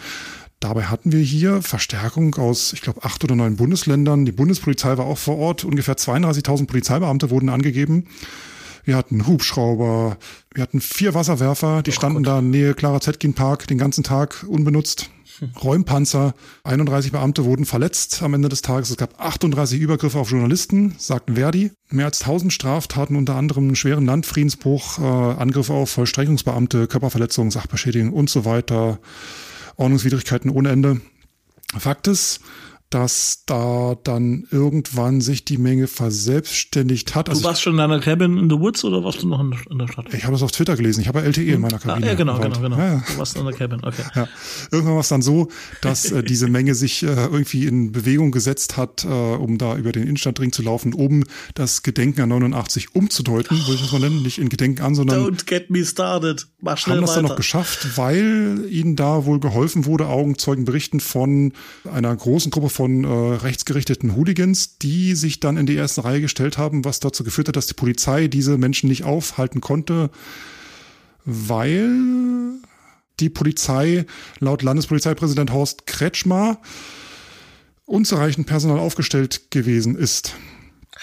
Dabei hatten wir hier Verstärkung aus, ich glaube, acht oder neun Bundesländern. Die Bundespolizei war auch vor Ort. Ungefähr 32.000 Polizeibeamte wurden angegeben. Wir hatten Hubschrauber, wir hatten vier Wasserwerfer, die oh standen Gott. da in Nähe Clara Zetkin Park den ganzen Tag unbenutzt. Räumpanzer. 31 Beamte wurden verletzt am Ende des Tages. Es gab 38 Übergriffe auf Journalisten, sagten Verdi. Mehr als 1000 Straftaten, unter anderem einen schweren Landfriedensbruch, äh, Angriffe auf Vollstreckungsbeamte, Körperverletzungen, Sachbeschädigung und so weiter. Ordnungswidrigkeiten ohne Ende. Fakt ist, dass da dann irgendwann sich die Menge verselbstständigt hat. Also du warst schon in deiner Cabin in the Woods oder warst du noch in, der Stadt? Ich habe das auf Twitter gelesen. Ich habe ja LTE in meiner Kabine. Ah, ja, genau, genau, genau. Ja, ja. Du warst in der Cabin, okay. Ja. Irgendwann war es dann so, dass äh, diese Menge sich äh, irgendwie in Bewegung gesetzt hat, äh, um da über den Innenstadtring zu laufen, um das Gedenken an 89 umzudeuten, würde ich das mal nennen. Nicht in Gedenken an, sondern Don't get me started. Mach schnell haben das weiter. dann noch geschafft, weil ihnen da wohl geholfen wurde. Augenzeugen berichten von einer großen Gruppe von von äh, rechtsgerichteten Hooligans, die sich dann in die erste Reihe gestellt haben, was dazu geführt hat, dass die Polizei diese Menschen nicht aufhalten konnte, weil die Polizei laut Landespolizeipräsident Horst Kretschmer unzureichend Personal aufgestellt gewesen ist.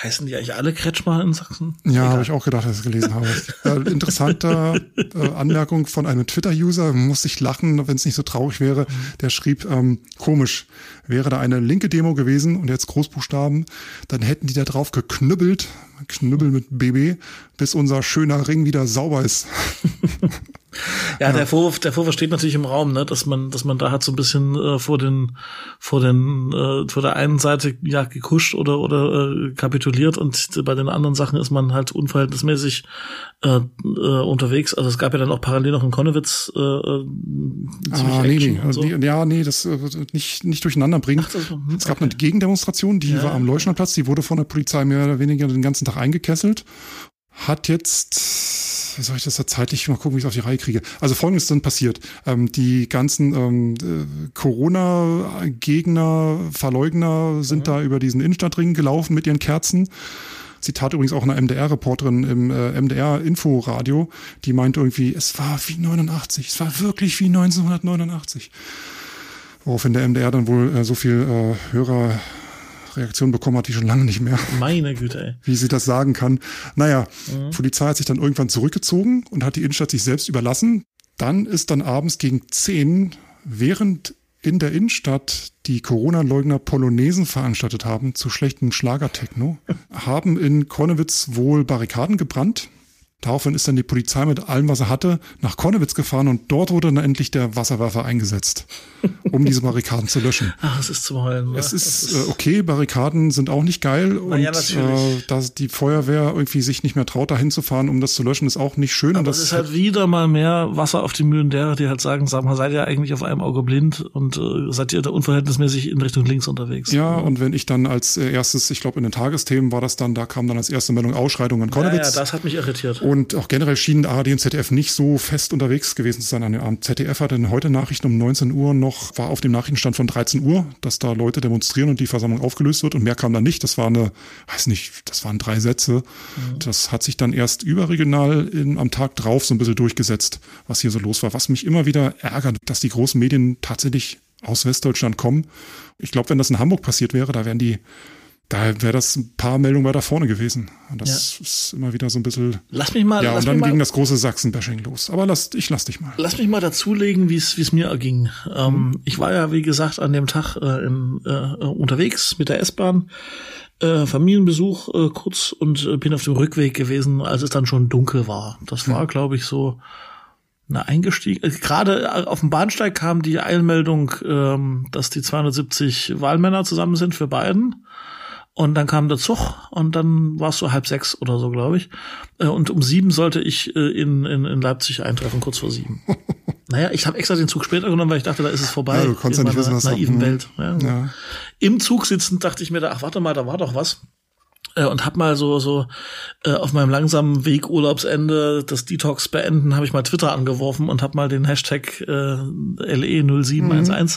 Heißen die eigentlich alle Kretschmer in Sachsen? Ja, habe ich auch gedacht, als ich es gelesen habe. Äh, interessante äh, Anmerkung von einem Twitter-User, muss ich lachen, wenn es nicht so traurig wäre. Der schrieb, ähm, komisch, wäre da eine linke Demo gewesen und jetzt Großbuchstaben, dann hätten die da drauf geknüppelt, Knüppel mit BB, bis unser schöner Ring wieder sauber ist. Ja, ja, der Vorwurf, der Vorwurf steht natürlich im Raum, ne, dass man, dass man da hat so ein bisschen äh, vor den, vor den, äh, vor der einen Seite ja gekuscht oder oder äh, kapituliert und bei den anderen Sachen ist man halt unverhältnismäßig äh, äh, unterwegs. Also es gab ja dann auch parallel noch in Konnewitz äh, äh ah, nee, nee. So. Ja, nee, das äh, nicht nicht durcheinander bringen. Ach, hm, es gab okay. eine Gegendemonstration, die ja, war am Leuschnerplatz, die wurde von der Polizei mehr oder weniger den ganzen Tag eingekesselt hat jetzt, wie soll ich das da zeitlich mal gucken, wie ich es auf die Reihe kriege. Also folgendes ist dann passiert. Ähm, die ganzen ähm, äh, Corona-Gegner, Verleugner sind mhm. da über diesen Innenstadtring gelaufen mit ihren Kerzen. Zitat übrigens auch einer MDR-Reporterin im äh, MDR-Inforadio, die meinte irgendwie, es war wie 89, es war wirklich wie 1989. Woraufhin der MDR dann wohl äh, so viel äh, Hörer Reaktion bekommen hat, die schon lange nicht mehr. Meine Güte, ey. Wie sie das sagen kann. Naja, mhm. Polizei hat sich dann irgendwann zurückgezogen und hat die Innenstadt sich selbst überlassen. Dann ist dann abends gegen zehn, während in der Innenstadt die Corona-Leugner Polonesen veranstaltet haben zu schlechtem Schlagertechno, haben in Kornewitz wohl Barrikaden gebrannt Daraufhin ist dann die Polizei mit allem, was er hatte, nach Konnewitz gefahren und dort wurde dann endlich der Wasserwerfer eingesetzt, um diese Barrikaden zu löschen. Ach, es ist zu heulen. Es ist, ist äh, okay, Barrikaden sind auch nicht geil und ja, äh, dass die Feuerwehr irgendwie sich nicht mehr traut, dahin zu fahren, um das zu löschen, ist auch nicht schön. Aber und das ist halt wieder mal mehr Wasser auf die Mühlen derer, die halt sagen, sag mal, seid ihr eigentlich auf einem Auge blind und äh, seid ihr da unverhältnismäßig in Richtung links unterwegs? Ja, und wenn ich dann als äh, erstes, ich glaube in den Tagesthemen war das dann, da kam dann als erste Meldung Ausschreitung in Konnewitz. Ja, ja, das hat mich irritiert. Und auch generell schienen ARD und ZDF nicht so fest unterwegs gewesen zu sein an dem Abend. ZDF hatte heute Nachrichten um 19 Uhr noch, war auf dem Nachrichtenstand von 13 Uhr, dass da Leute demonstrieren und die Versammlung aufgelöst wird und mehr kam da nicht. Das war eine, weiß nicht, das waren drei Sätze. Mhm. Das hat sich dann erst überregional in, am Tag drauf so ein bisschen durchgesetzt, was hier so los war. Was mich immer wieder ärgert, dass die großen Medien tatsächlich aus Westdeutschland kommen. Ich glaube, wenn das in Hamburg passiert wäre, da wären die da wäre das ein paar Meldungen weiter vorne gewesen. Und das ja. ist immer wieder so ein bisschen. Lass mich mal. Ja, und dann ging das große Sachsen-Bashing los. Aber lass, ich lass dich mal. Lass mich mal dazulegen, wie es wie es mir erging. Ähm, mhm. Ich war ja, wie gesagt, an dem Tag äh, im, äh, unterwegs mit der S-Bahn. Äh, Familienbesuch äh, kurz und äh, bin auf dem Rückweg gewesen, als es dann schon dunkel war. Das war, mhm. glaube ich, so eine eingestiegen. Äh, gerade äh, auf dem Bahnsteig kam die Eilmeldung, ähm, dass die 270 Wahlmänner zusammen sind für beiden. Und dann kam der Zug und dann war es so halb sechs oder so, glaube ich. Äh, und um sieben sollte ich äh, in, in, in Leipzig eintreffen, kurz vor sieben. naja, ich habe extra den Zug später genommen, weil ich dachte, da ist es vorbei. Ja, du konntest ja nicht wissen, was naiven Welt. Ja, ja. Im Zug sitzend dachte ich mir da, ach warte mal, da war doch was äh, und hab mal so so äh, auf meinem langsamen Weg Urlaubsende das Detox beenden, habe ich mal Twitter angeworfen und hab mal den Hashtag äh, LE0711 mhm.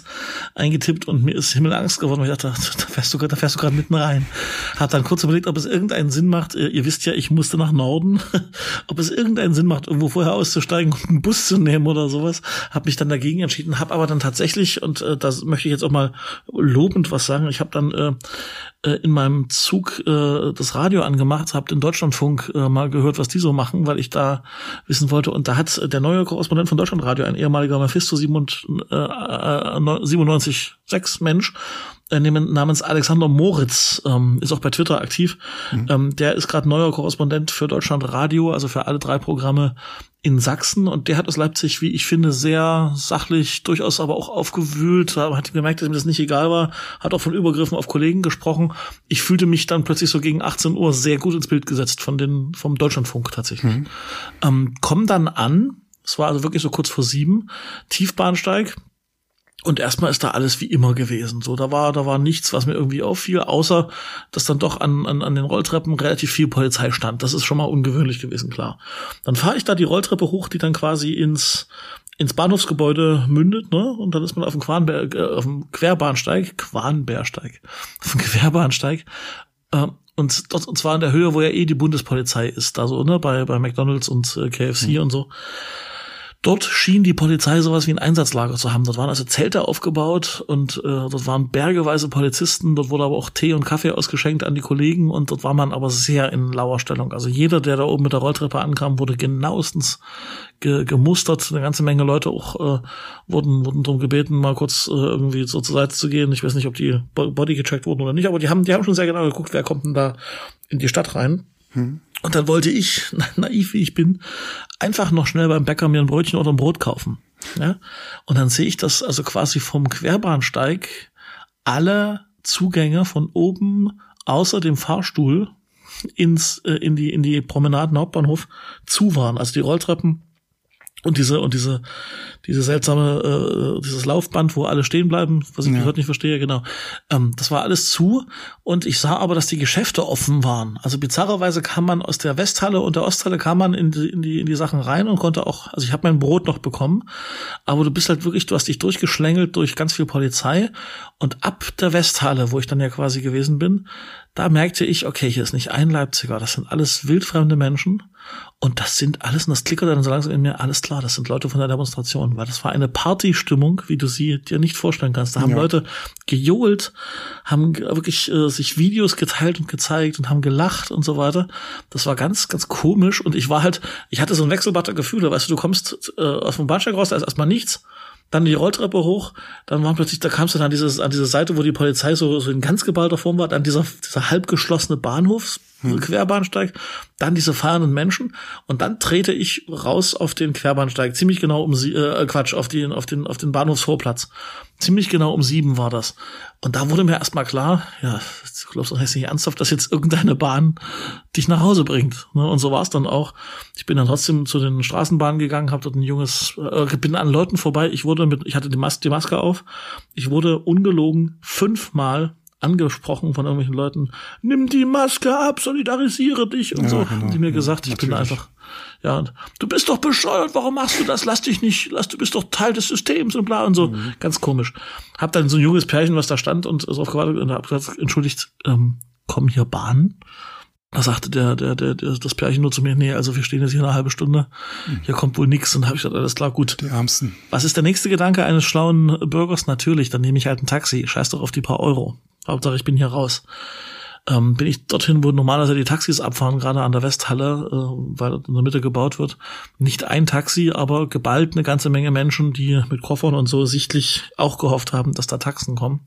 eingetippt und mir ist Himmelangst geworden. Ich dachte, da fährst du da fährst du gerade mitten rein. Hab dann kurz überlegt, ob es irgendeinen Sinn macht. Ihr, ihr wisst ja, ich musste nach Norden. ob es irgendeinen Sinn macht, irgendwo vorher auszusteigen und einen Bus zu nehmen oder sowas. Hab mich dann dagegen entschieden, hab aber dann tatsächlich und äh, das möchte ich jetzt auch mal lobend was sagen. Ich habe dann äh, äh, in meinem Zug äh, das Radio angemacht, habe den Deutschlandfunk äh, mal gehört, was die so machen, weil ich da wissen wollte. Und da hat der neue Korrespondent von Deutschlandradio, ein ehemaliger Mephisto 97, äh, äh, Mensch, äh, namens Alexander Moritz, ähm, ist auch bei Twitter aktiv. Mhm. Ähm, der ist gerade neuer Korrespondent für Deutschlandradio, also für alle drei Programme in Sachsen und der hat aus Leipzig, wie ich finde, sehr sachlich, durchaus aber auch aufgewühlt, hat gemerkt, dass ihm das nicht egal war, hat auch von Übergriffen auf Kollegen gesprochen. Ich fühlte mich dann plötzlich so gegen 18 Uhr sehr gut ins Bild gesetzt von den, vom Deutschlandfunk tatsächlich. Mhm. Ähm, komm dann an, es war also wirklich so kurz vor sieben, Tiefbahnsteig, und erstmal ist da alles wie immer gewesen. So, da war, da war nichts, was mir irgendwie auffiel, außer dass dann doch an, an, an den Rolltreppen relativ viel Polizei stand. Das ist schon mal ungewöhnlich gewesen, klar. Dann fahre ich da die Rolltreppe hoch, die dann quasi ins ins Bahnhofsgebäude mündet, ne? Und dann ist man auf dem Quanberg, äh, auf dem Querbahnsteig, Quanbergsteig, auf dem Querbahnsteig. Äh, und dort, und zwar in der Höhe, wo ja eh die Bundespolizei ist, da so, ne, bei, bei McDonalds und äh, KFC mhm. und so. Dort schien die Polizei sowas wie ein Einsatzlager zu haben. Dort waren also Zelte aufgebaut und äh, dort waren bergeweise Polizisten. Dort wurde aber auch Tee und Kaffee ausgeschenkt an die Kollegen und dort war man aber sehr in lauer Stellung. Also jeder, der da oben mit der Rolltreppe ankam, wurde genauestens ge gemustert. Eine ganze Menge Leute auch äh, wurden, wurden darum gebeten, mal kurz äh, irgendwie so zur Seite zu gehen. Ich weiß nicht, ob die Body gecheckt wurden oder nicht, aber die haben, die haben schon sehr genau geguckt, wer kommt denn da in die Stadt rein. Hm. Und dann wollte ich, naiv wie ich bin, einfach noch schnell beim Bäcker mir ein Brötchen oder ein Brot kaufen. Ja? Und dann sehe ich, dass also quasi vom Querbahnsteig alle Zugänge von oben außer dem Fahrstuhl ins äh, in die in die Promenaden Hauptbahnhof zu waren. Also die Rolltreppen und diese und diese diese seltsame äh, dieses Laufband, wo alle stehen bleiben, was ich ja. heute nicht verstehe, genau. Ähm, das war alles zu und ich sah aber, dass die Geschäfte offen waren. Also bizarrerweise kam man aus der Westhalle und der Osthalle kam man in die in die, in die Sachen rein und konnte auch, also ich habe mein Brot noch bekommen, aber du bist halt wirklich, du hast dich durchgeschlängelt durch ganz viel Polizei und ab der Westhalle, wo ich dann ja quasi gewesen bin, da merkte ich, okay, hier ist nicht ein Leipziger, das sind alles wildfremde Menschen und das sind alles, und das klickert dann so langsam in mir, alles klar, das sind Leute von der Demonstration, weil das war eine Partystimmung, wie du sie dir nicht vorstellen kannst. Da haben ja. Leute gejohlt, haben wirklich äh, sich Videos geteilt und gezeigt und haben gelacht und so weiter. Das war ganz, ganz komisch und ich war halt, ich hatte so ein wechselbarer Gefühl, weißt du, du kommst äh, auf dem Bahnsteig raus, da ist erstmal nichts dann die Rolltreppe hoch, dann war plötzlich, da kamst du dann an, dieses, an diese Seite, wo die Polizei so, so in ganz geballter Form war, dann dieser, dieser halb geschlossene Bahnhofs, hm. Querbahnsteig, dann diese fahrenden Menschen und dann trete ich raus auf den Querbahnsteig, ziemlich genau um sie, äh, Quatsch, auf den, auf den, auf den Bahnhofsvorplatz. Ziemlich genau um sieben war das. Und da wurde mir erstmal klar, ja, du glaubst doch nicht ernsthaft, dass jetzt irgendeine Bahn dich nach Hause bringt. Ne? Und so war es dann auch. Ich bin dann trotzdem zu den Straßenbahnen gegangen, habe dort ein junges, äh, bin an Leuten vorbei. Ich wurde mit, ich hatte die, Mas die Maske auf. Ich wurde ungelogen fünfmal angesprochen von irgendwelchen Leuten, nimm die Maske ab, solidarisiere dich und ja, so, genau. haben die mir gesagt, ich Natürlich. bin einfach, ja, du bist doch bescheuert, warum machst du das? Lass dich nicht, lass, du bist doch Teil des Systems und bla und so. Mhm. Ganz komisch. Hab dann so ein junges Pärchen, was da stand und so aufgewartet und hab gesagt, entschuldigt, ähm, kommen hier Bahnen? Da sagte der, der, der, der, das Pärchen nur zu mir, nee, also wir stehen jetzt hier eine halbe Stunde, mhm. hier kommt wohl nix. Und habe ich gesagt, alles klar, gut. Die Ärmsten. Was ist der nächste Gedanke eines schlauen Bürgers? Natürlich, dann nehme ich halt ein Taxi. Scheiß doch auf die paar Euro. Hauptsache, ich bin hier raus. Ähm, bin ich dorthin, wo normalerweise die Taxis abfahren, gerade an der Westhalle, äh, weil in der Mitte gebaut wird. Nicht ein Taxi, aber geballt eine ganze Menge Menschen, die mit Koffern und so sichtlich auch gehofft haben, dass da Taxen kommen.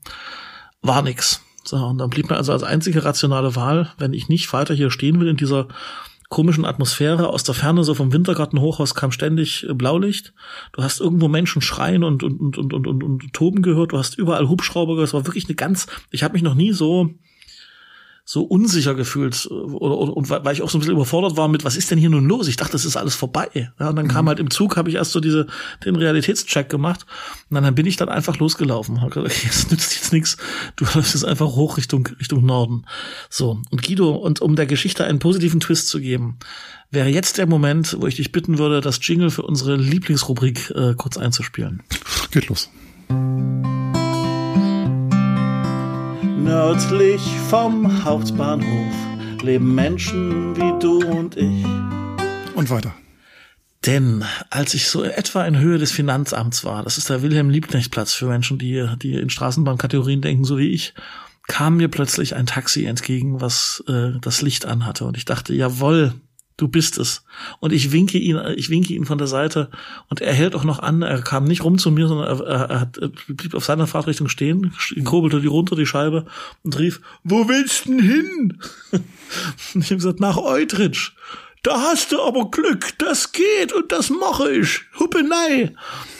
War nix. So, und dann blieb mir also als einzige rationale Wahl, wenn ich nicht weiter hier stehen will in dieser komischen Atmosphäre. Aus der Ferne, so vom Wintergartenhochhaus, kam ständig äh, Blaulicht. Du hast irgendwo Menschen schreien und, und, und, und, und, und, toben gehört. Du hast überall Hubschrauber gehört. Es war wirklich eine ganz, ich habe mich noch nie so so unsicher gefühlt oder, oder und weil ich auch so ein bisschen überfordert war mit, was ist denn hier nun los? Ich dachte, das ist alles vorbei. Ja, und dann mhm. kam halt im Zug, habe ich erst so diese den Realitätscheck gemacht und dann bin ich dann einfach losgelaufen. Hab gesagt, es nützt jetzt nichts. Du läufst jetzt einfach hoch Richtung Richtung Norden. So und Guido und um der Geschichte einen positiven Twist zu geben, wäre jetzt der Moment, wo ich dich bitten würde, das Jingle für unsere Lieblingsrubrik äh, kurz einzuspielen. Geht los. Nördlich vom Hauptbahnhof leben Menschen wie du und ich. Und weiter. Denn als ich so etwa in Höhe des Finanzamts war, das ist der Wilhelm-Liebknecht-Platz für Menschen, die, die in Straßenbahnkategorien denken, so wie ich, kam mir plötzlich ein Taxi entgegen, was äh, das Licht anhatte. Und ich dachte, jawohl, du bist es. Und ich winke ihn, ich winke ihn von der Seite und er hält auch noch an, er kam nicht rum zu mir, sondern er, er, hat, er blieb auf seiner Fahrtrichtung stehen, kurbelte die runter, die Scheibe und rief, wo willst du denn hin? und ich habe gesagt, nach Eutrich. Da hast du aber Glück, das geht und das mache ich. Huppenei.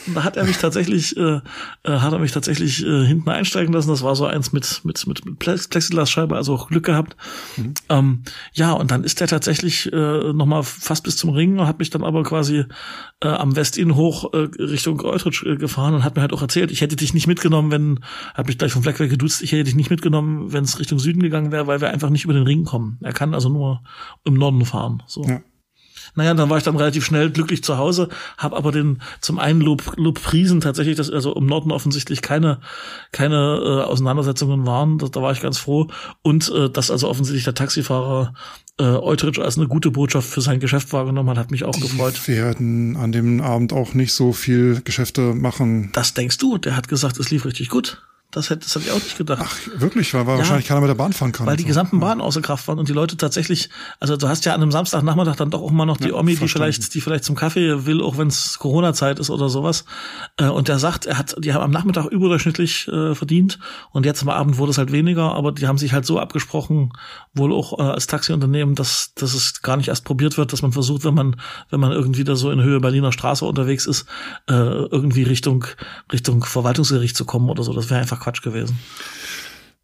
Und da hat er mich tatsächlich, äh, äh, hat er mich tatsächlich äh, hinten einsteigen lassen. Das war so eins mit mit mit, mit Plexiglasscheibe, also auch Glück gehabt. Mhm. Ähm, ja, und dann ist er tatsächlich äh, noch mal fast bis zum Ring, hat mich dann aber quasi äh, am Westin hoch äh, Richtung Eutrich äh, gefahren und hat mir halt auch erzählt, ich hätte dich nicht mitgenommen, wenn, hat mich gleich vom Fleck weg geduzt, ich hätte dich nicht mitgenommen, wenn es Richtung Süden gegangen wäre, weil wir einfach nicht über den Ring kommen. Er kann also nur im Norden fahren. So. Ja. Naja, dann war ich dann relativ schnell glücklich zu Hause, habe aber den zum einen Lob, Lob Priesen tatsächlich, dass also im Norden offensichtlich keine keine äh, Auseinandersetzungen waren. Da, da war ich ganz froh und äh, dass also offensichtlich der Taxifahrer äh, Eutrich als eine gute Botschaft für sein Geschäft wahrgenommen hat, hat mich auch Die gefreut. Wir werden an dem Abend auch nicht so viel Geschäfte machen. Das denkst du? Der hat gesagt, es lief richtig gut. Das hätte, das hätte ich auch nicht gedacht. Ach, wirklich? Weil, weil ja, wahrscheinlich keiner mit der Bahn fahren kann. Weil die so. gesamten Bahnen außer Kraft waren und die Leute tatsächlich, also du hast ja an einem Samstagnachmittag dann doch auch mal noch die ja, Omi, die vielleicht, die vielleicht zum Kaffee will, auch wenn es Corona-Zeit ist oder sowas. Äh, und der sagt, er hat, die haben am Nachmittag überdurchschnittlich äh, verdient und jetzt am Abend wurde es halt weniger, aber die haben sich halt so abgesprochen, wohl auch äh, als Taxiunternehmen, dass, dass es gar nicht erst probiert wird, dass man versucht, wenn man, wenn man irgendwie da so in Höhe Berliner Straße unterwegs ist, äh, irgendwie Richtung, Richtung Verwaltungsgericht zu kommen oder so. Das wäre einfach Quatsch gewesen.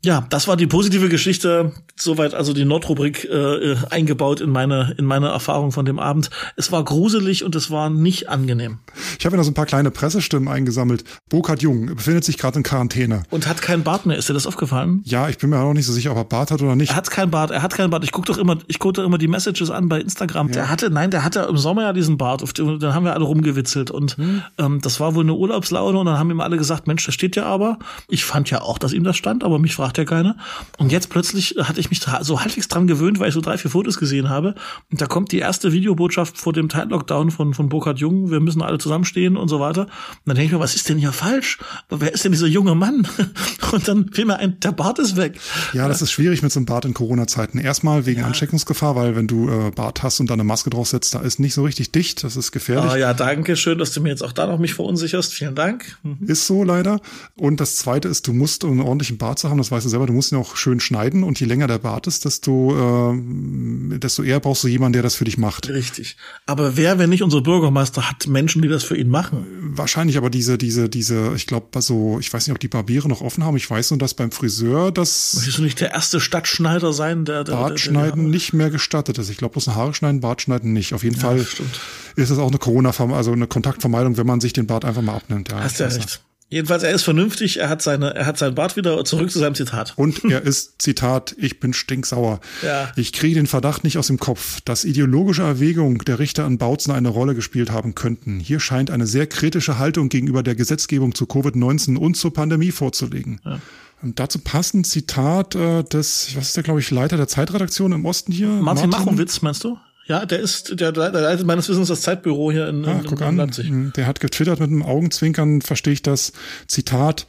Ja, das war die positive Geschichte. Soweit also die Nordrubrik äh, eingebaut in meine in meine Erfahrung von dem Abend. Es war gruselig und es war nicht angenehm. Ich habe ja noch so ein paar kleine Pressestimmen eingesammelt. Burkhard Jung befindet sich gerade in Quarantäne und hat keinen Bart mehr. Ist dir das aufgefallen? Ja, ich bin mir auch nicht so sicher, ob er Bart hat oder nicht. Er hat keinen Bart. Er hat keinen Bart. Ich gucke doch immer, ich gucke doch immer die Messages an bei Instagram. Ja. Der hatte, nein, der hatte im Sommer ja diesen Bart. Den, dann haben wir alle rumgewitzelt und hm. ähm, das war wohl eine Urlaubslaune und dann haben ihm alle gesagt, Mensch, das steht ja aber. Ich fand ja auch, dass ihm das stand, aber mich fragt ja keiner. Und jetzt plötzlich hatte ich mich so halbwegs dran gewöhnt, weil ich so drei, vier Fotos gesehen habe. Und da kommt die erste Videobotschaft vor dem Teil-Lockdown von, von Burkhard Jung. Wir müssen alle zusammenstehen und so weiter. Und dann denke ich mir, was ist denn hier falsch? Wer ist denn dieser junge Mann? Und dann fiel mir ein, der Bart ist weg. Ja, das ist schwierig mit so einem Bart in Corona-Zeiten. Erstmal wegen ja. Ansteckungsgefahr, weil wenn du äh, Bart hast und dann eine Maske draufsetzt, da ist nicht so richtig dicht. Das ist gefährlich. Ah, ja, danke schön, dass du mir jetzt auch da noch mich verunsicherst. Vielen Dank. Mhm. Ist so leider. Und das zweite ist, du musst, um einen ordentlichen Bart zu haben, das weißt du selber, du musst ihn auch schön schneiden und je länger der Bart ist, desto, äh, desto eher brauchst du jemanden, der das für dich macht. Richtig. Aber wer, wenn nicht unser Bürgermeister, hat Menschen, die das für ihn machen? Wahrscheinlich aber diese, diese, diese, ich glaube, so, ich weiß nicht, ob die Barbiere noch offen haben. Ich weiß nur, dass beim Friseur das. Möchtest du nicht der erste Stadtschneider sein, der, der Bartschneiden nicht mehr gestattet ist? Ich glaube, bloß ein Haare schneiden, Bart schneiden nicht. Auf jeden ja, Fall stimmt. ist es auch eine Corona, also eine Kontaktvermeidung, wenn man sich den Bart einfach mal abnimmt. Ja, Hast ja recht. Jedenfalls, er ist vernünftig, er hat seine, er hat sein Bart wieder zurück zu seinem Zitat. Und er ist, Zitat, ich bin stinksauer. Ja. Ich kriege den Verdacht nicht aus dem Kopf, dass ideologische Erwägungen der Richter an Bautzen eine Rolle gespielt haben könnten. Hier scheint eine sehr kritische Haltung gegenüber der Gesetzgebung zu Covid-19 und zur Pandemie vorzulegen. Ja. Und dazu passt ein Zitat äh, des, was ist der, glaube ich, Leiter der Zeitredaktion im Osten hier? Martin, Martin Machowitz, meinst du? Ja, der ist, der, der leitet meines Wissens das Zeitbüro hier in, ah, in, guck in an. Leipzig. Hm, der hat getwittert mit einem Augenzwinkern, verstehe ich das Zitat,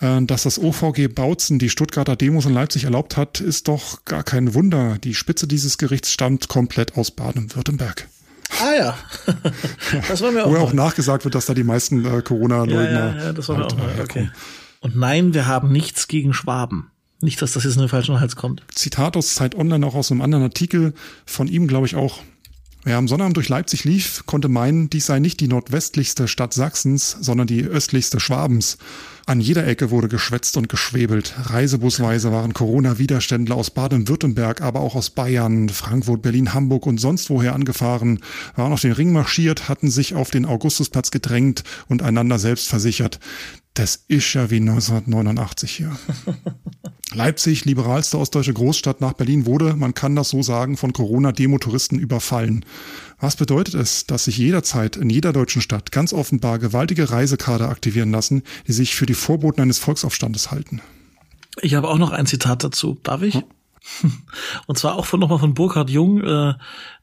äh, dass das OVG Bautzen die Stuttgarter Demos in Leipzig erlaubt hat, ist doch gar kein Wunder. Die Spitze dieses Gerichts stammt komplett aus Baden-Württemberg. Ah ja, das war mir auch. Wo auch nachgesagt wird, dass da die meisten äh, Corona-Leugner. Ja, ja, ja, das war mir halt, auch mal. Okay. Und nein, wir haben nichts gegen Schwaben. Nicht, dass das jetzt in den falschen Hals kommt. Zitat aus Zeit Online, auch aus einem anderen Artikel von ihm, glaube ich auch. Wer am Sonnabend durch Leipzig lief, konnte meinen, dies sei nicht die nordwestlichste Stadt Sachsens, sondern die östlichste Schwabens. An jeder Ecke wurde geschwätzt und geschwebelt. Reisebusweise waren Corona-Widerständler aus Baden-Württemberg, aber auch aus Bayern, Frankfurt, Berlin, Hamburg und sonst woher angefahren, waren auf den Ring marschiert, hatten sich auf den Augustusplatz gedrängt und einander selbst versichert. Das ist ja wie 1989 hier. Leipzig, liberalste ostdeutsche Großstadt nach Berlin, wurde, man kann das so sagen, von Corona-Demotouristen überfallen. Was bedeutet es, dass sich jederzeit in jeder deutschen Stadt ganz offenbar gewaltige Reisekader aktivieren lassen, die sich für die Vorboten eines Volksaufstandes halten? Ich habe auch noch ein Zitat dazu. Darf ich? Hm? Und zwar auch von nochmal von Burkhard Jung, äh,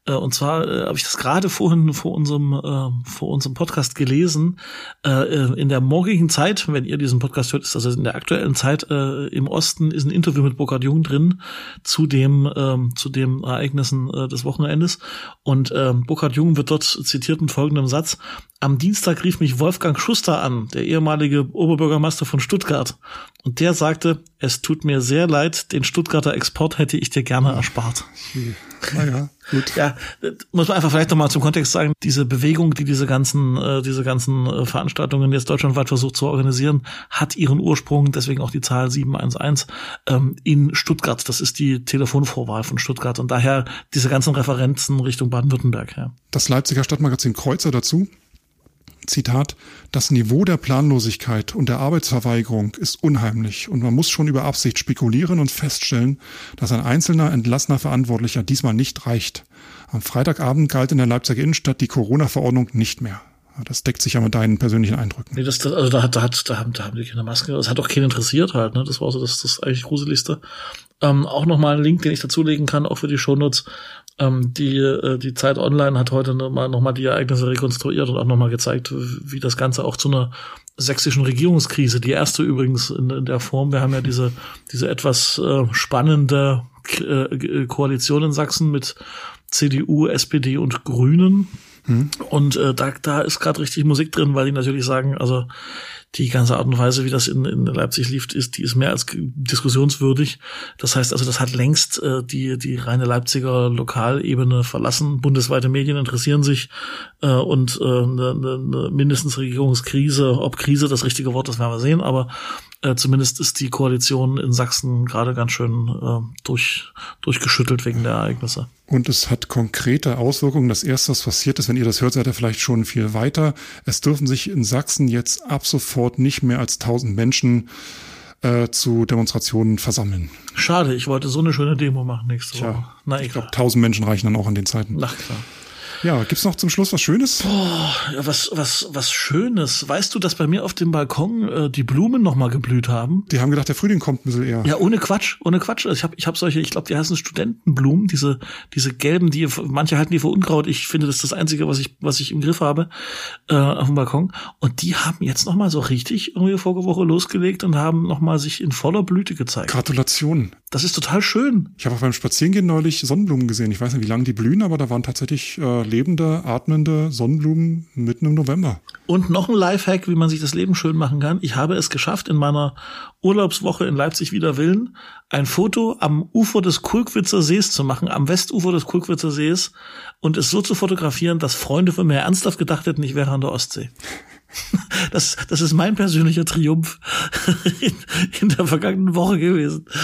äh, und zwar äh, habe ich das gerade vorhin vor unserem, äh, vor unserem Podcast gelesen. Äh, äh, in der morgigen Zeit, wenn ihr diesen Podcast hört, ist also in der aktuellen Zeit äh, im Osten ist ein Interview mit Burkhard Jung drin zu dem, äh, zu den Ereignissen äh, des Wochenendes. Und äh, Burkhard Jung wird dort zitiert mit folgendem Satz. Am Dienstag rief mich Wolfgang Schuster an, der ehemalige Oberbürgermeister von Stuttgart. Und der sagte, es tut mir sehr leid, den Stuttgarter Export hätte ich dir gerne erspart. Naja, gut. Ja, muss man einfach vielleicht nochmal zum Kontext sagen, diese Bewegung, die diese ganzen, äh, diese ganzen äh, Veranstaltungen jetzt deutschlandweit versucht zu organisieren, hat ihren Ursprung, deswegen auch die Zahl 711, ähm, in Stuttgart. Das ist die Telefonvorwahl von Stuttgart und daher diese ganzen Referenzen Richtung Baden-Württemberg. Ja. Das Leipziger Stadtmagazin Kreuzer dazu Zitat, das Niveau der Planlosigkeit und der Arbeitsverweigerung ist unheimlich und man muss schon über Absicht spekulieren und feststellen, dass ein einzelner entlassener Verantwortlicher diesmal nicht reicht. Am Freitagabend galt in der Leipziger Innenstadt die Corona-Verordnung nicht mehr. Das deckt sich ja mit deinen persönlichen Eindrücken. Nee, das, das, also da, hat, da, hat, da, haben, da haben die keine Maske. Das hat auch keinen interessiert halt. Ne? Das war so das, das eigentlich Gruseligste. Ähm, auch nochmal ein Link, den ich dazulegen kann, auch für die Shownotes. Ähm, die, äh, die Zeit Online hat heute nochmal noch mal die Ereignisse rekonstruiert und auch nochmal gezeigt, wie das Ganze auch zu einer sächsischen Regierungskrise, die erste übrigens in, in der Form. Wir haben ja diese, diese etwas äh, spannende äh, Koalition in Sachsen mit CDU, SPD und Grünen. Und äh, da, da ist gerade richtig Musik drin, weil die natürlich sagen, also die ganze Art und Weise, wie das in, in Leipzig lief, ist, die ist mehr als diskussionswürdig. Das heißt also, das hat längst äh, die, die reine Leipziger Lokalebene verlassen. Bundesweite Medien interessieren sich äh, und äh, eine, eine mindestens Regierungskrise, ob Krise das richtige Wort, das werden wir sehen, aber äh, zumindest ist die Koalition in Sachsen gerade ganz schön äh, durch, durchgeschüttelt wegen der Ereignisse. Und es hat konkrete Auswirkungen. Das erste, was passiert ist, wenn ihr das hört, seid ihr vielleicht schon viel weiter. Es dürfen sich in Sachsen jetzt ab sofort nicht mehr als 1000 Menschen äh, zu Demonstrationen versammeln. Schade, ich wollte so eine schöne Demo machen nächste Woche. Tja, Na, ich glaube, 1000 Menschen reichen dann auch an den Zeiten. Ach klar. Ja, gibt's noch zum Schluss was Schönes? Boah, ja, was, was, was Schönes. Weißt du, dass bei mir auf dem Balkon äh, die Blumen noch mal geblüht haben? Die haben gedacht, der Frühling kommt ein bisschen eher. Ja, ohne Quatsch, ohne Quatsch. Also ich habe ich hab solche, ich glaube, die heißen Studentenblumen, diese, diese gelben, die manche halten die für Unkraut. Ich finde, das ist das Einzige, was ich, was ich im Griff habe äh, auf dem Balkon. Und die haben jetzt noch mal so richtig irgendwie vorige Woche losgelegt und haben noch mal sich in voller Blüte gezeigt. Gratulation. Das ist total schön. Ich habe auch beim Spazierengehen neulich Sonnenblumen gesehen. Ich weiß nicht, wie lange die blühen, aber da waren tatsächlich äh, lebende, atmende Sonnenblumen mitten im November. Und noch ein Lifehack, wie man sich das Leben schön machen kann. Ich habe es geschafft, in meiner Urlaubswoche in Leipzig wieder Willen, ein Foto am Ufer des Kulkwitzer Sees zu machen, am Westufer des Kulkwitzer Sees und es so zu fotografieren, dass Freunde von mir ernsthaft gedacht hätten, ich wäre an der Ostsee. Das, das ist mein persönlicher Triumph in, in der vergangenen Woche gewesen.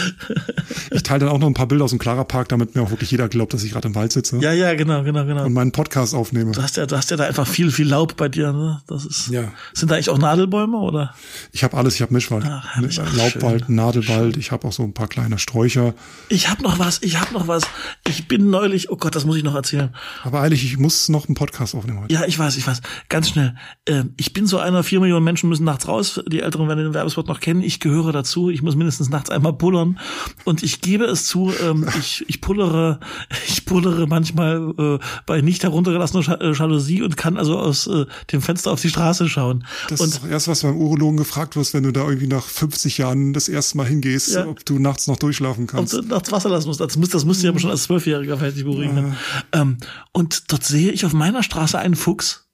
Ich teile dann auch noch ein paar Bilder aus dem Clara Park, damit mir auch wirklich jeder glaubt, dass ich gerade im Wald sitze. Ja, ja, genau, genau, genau. Und meinen Podcast aufnehme. Du hast ja, du hast ja da einfach viel, viel Laub bei dir, ne? Das ist. Ja. Sind da eigentlich auch Nadelbäume oder? Ich habe alles, ich habe Mischwald. Ach, herrlich, Laubwald, schön. Nadelwald, ich habe auch so ein paar kleine Sträucher. Ich habe noch was, ich habe noch was. Ich bin neulich, oh Gott, das muss ich noch erzählen. Aber eilig, ich muss noch einen Podcast aufnehmen heute. Ja, ich weiß, ich weiß. Ganz schnell. Ähm, ich bin so einer, vier Millionen Menschen müssen nachts raus. Die Älteren werden den Werbespot noch kennen. Ich gehöre dazu. Ich muss mindestens nachts einmal pullern. Und ich gebe es zu, ähm, ich, ich pullere, ich pullere manchmal äh, bei nicht heruntergelassener äh, Jalousie und kann also aus äh, dem Fenster auf die Straße schauen. Das und, ist auch erst, was beim Urologen gefragt wirst, wenn du da irgendwie nach 50 Jahren das erste Mal hingehst, ja. ob du nachts noch durchschlafen kannst. Ob du nachts Wasser lassen musst. Das, muss, das musst du ja schon als Zwölfjähriger fertig beruhigen. Ja. Ähm, und dort sehe ich auf meiner Straße einen Fuchs Äh,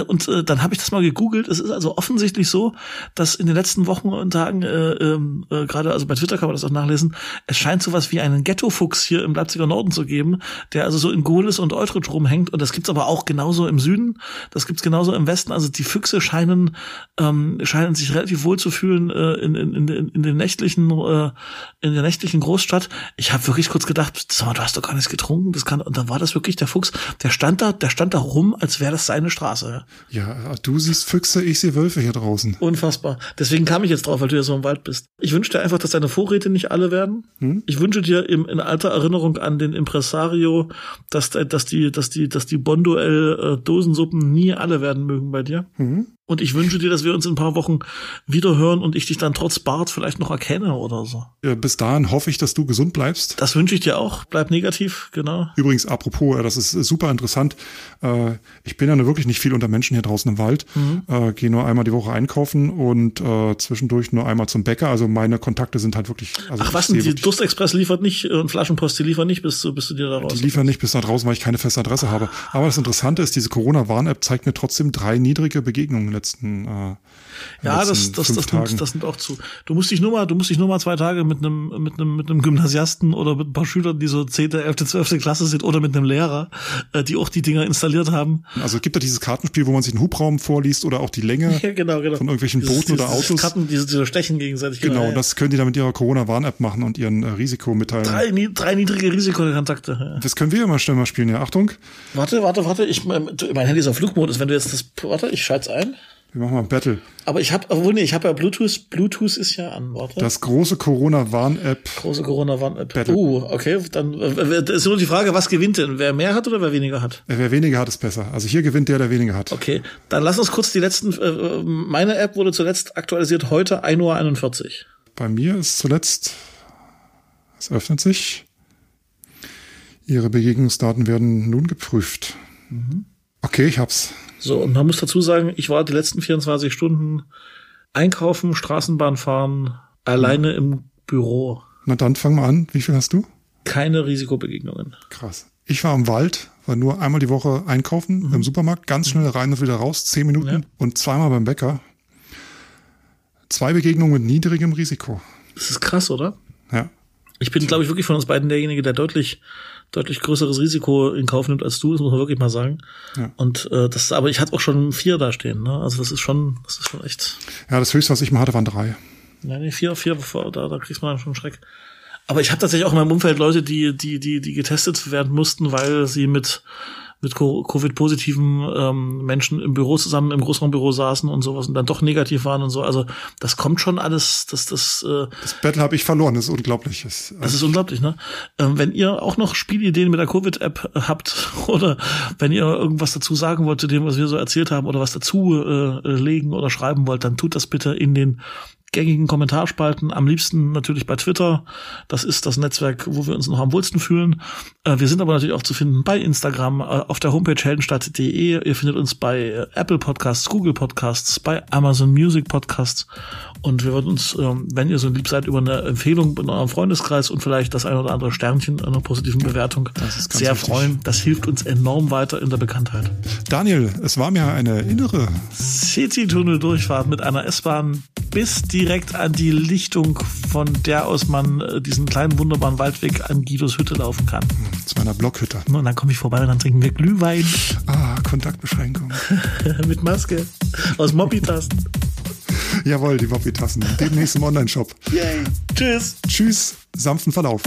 und äh, dann habe ich das mal gegoogelt. Es ist also offensichtlich so, dass in den letzten Wochen und Tagen, äh, ähm, äh, gerade also bei Twitter kann man das auch nachlesen, es scheint sowas wie einen Ghetto-Fuchs hier im Leipziger Norden zu geben, der also so in Gohlis und Eutrich rumhängt. Und das gibt's aber auch genauso im Süden. Das gibt's genauso im Westen. Also die Füchse scheinen ähm, scheinen sich relativ wohl zu fühlen äh, in, in, in, in den nächtlichen äh, in der nächtlichen Großstadt. Ich habe wirklich kurz gedacht, sag mal, du hast doch gar nichts getrunken. Das kann und dann war das wirklich der Fuchs. Der stand da, der stand da rum, als wäre das seine Straße. Ja, du siehst Füchse, ich sehe Wölfe hier draußen. Unfassbar. Deswegen kam ich jetzt drauf, weil du ja so im Wald bist. Ich wünsche dir einfach, dass deine Vorräte nicht alle werden. Hm? Ich wünsche dir im, in alter Erinnerung an den Impresario, dass, dass die, dass die, dass die Bonduell äh, Dosensuppen nie alle werden mögen bei dir. Mhm. Und ich wünsche dir, dass wir uns in ein paar Wochen wieder hören und ich dich dann trotz Bart vielleicht noch erkenne oder so. Ja, bis dahin hoffe ich, dass du gesund bleibst. Das wünsche ich dir auch. Bleib negativ, genau. Übrigens, apropos, das ist super interessant. Äh, ich bin ja wirklich nicht viel unter Menschen hier draußen im Wald. Mhm. Äh, Gehe nur einmal die Woche einkaufen und äh, zwischendurch nur einmal zum Bäcker. Also meine Kontakte sind halt wirklich. Also Ach was, die Durstexpress liefert nicht und Flaschenpost, die liefern nicht, bis du, bis du dir da raus. Die liefern nicht bis da draußen, weil ich keine feste Adresse habe. Aber das Interessante ist, diese Corona-Warn-App zeigt mir trotzdem drei niedrige Begegnungen den letzten äh, ja, das, das, das, nimmt, das nimmt auch zu. Du musst dich nur mal, du musst dich nur mal zwei Tage mit einem, mit einem, mit einem Gymnasiasten oder mit ein paar Schülern, die so zehnte, elfte, zwölfte Klasse sind oder mit einem Lehrer, äh, die auch die Dinger installiert haben. Also es gibt ja dieses Kartenspiel, wo man sich einen Hubraum vorliest oder auch die Länge ja, genau, genau. von irgendwelchen dieses, Booten dieses, oder Autos. Karten, diese, diese stechen gegenseitig. Genau, genau ja. das können die dann mit ihrer Corona-Warn-App machen und ihren äh, Risiko mitteilen. Drei, drei niedrige Risikokontakte. Ja. Das können wir ja mal schnell mal spielen, ja. Achtung. Warte, warte, warte. Ich, mein, mein Handy ist auf Flugmodus. Wenn du jetzt das, warte, ich schalte es ein. Wir machen mal ein Battle. Aber ich habe, obwohl nee, ich habe ja Bluetooth. Bluetooth ist ja an, warte. Das große Corona-Warn-App. Große Corona-Warn-App. Uh, okay, dann äh, ist nur die Frage, was gewinnt denn? Wer mehr hat oder wer weniger hat? Wer weniger hat, ist besser. Also hier gewinnt der, der weniger hat. Okay, dann lass uns kurz die letzten. Äh, meine App wurde zuletzt aktualisiert heute 1.41 Uhr. Bei mir ist zuletzt. Es öffnet sich. Ihre Begegnungsdaten werden nun geprüft. Mhm. Okay, ich hab's. So, und man muss dazu sagen, ich war die letzten 24 Stunden einkaufen, Straßenbahn fahren, alleine im Büro. Na dann fang mal an. Wie viel hast du? Keine Risikobegegnungen. Krass. Ich war im Wald, war nur einmal die Woche einkaufen mhm. im Supermarkt, ganz schnell rein und wieder raus, zehn Minuten ja. und zweimal beim Bäcker. Zwei Begegnungen mit niedrigem Risiko. Das ist krass, oder? Ja. Ich bin, glaube ich, wirklich von uns beiden derjenige, der deutlich deutlich größeres Risiko in Kauf nimmt als du, das muss man wirklich mal sagen. Ja. Und äh, das, aber ich hatte auch schon vier da stehen, ne? Also das ist schon, das ist schon echt. Ja, das höchste, was ich mal hatte, waren drei. Ja, nee, vier, vier, da, da kriegst man schon Schreck. Aber ich habe tatsächlich auch in meinem Umfeld Leute, die, die, die, die getestet werden mussten, weil sie mit mit Covid-positiven ähm, Menschen im Büro zusammen im Großraumbüro saßen und sowas und dann doch negativ waren und so. Also das kommt schon alles, das das äh, Das Battle habe ich verloren, das ist unglaublich. Das, das ist unglaublich, ne? Ähm, wenn ihr auch noch Spielideen mit der Covid-App habt oder wenn ihr irgendwas dazu sagen wollt zu dem, was wir so erzählt haben oder was dazu äh, legen oder schreiben wollt, dann tut das bitte in den gängigen Kommentarspalten, am liebsten natürlich bei Twitter. Das ist das Netzwerk, wo wir uns noch am wohlsten fühlen. Äh, wir sind aber natürlich auch zu finden bei Instagram, äh, auf der Homepage heldenstadt.de. Ihr findet uns bei äh, Apple Podcasts, Google Podcasts, bei Amazon Music Podcasts. Und wir würden uns, ähm, wenn ihr so lieb seid, über eine Empfehlung in eurem Freundeskreis und vielleicht das ein oder andere Sternchen einer positiven Bewertung sehr wichtig. freuen. Das hilft uns enorm weiter in der Bekanntheit. Daniel, es war mir eine innere City-Tunnel-Durchfahrt mit einer S-Bahn bis direkt an die Lichtung, von der aus man äh, diesen kleinen wunderbaren Waldweg an Guidos Hütte laufen kann. Hm, zu meiner Blockhütte. Und dann komme ich vorbei und dann trinken wir Glühwein. Ah, Kontaktbeschränkung. Mit Maske. Aus Mobby-Tasten. Jawohl, die Mobby-Tassen. Demnächst im Online-Shop. Yay. Tschüss. Tschüss. Sanften Verlauf.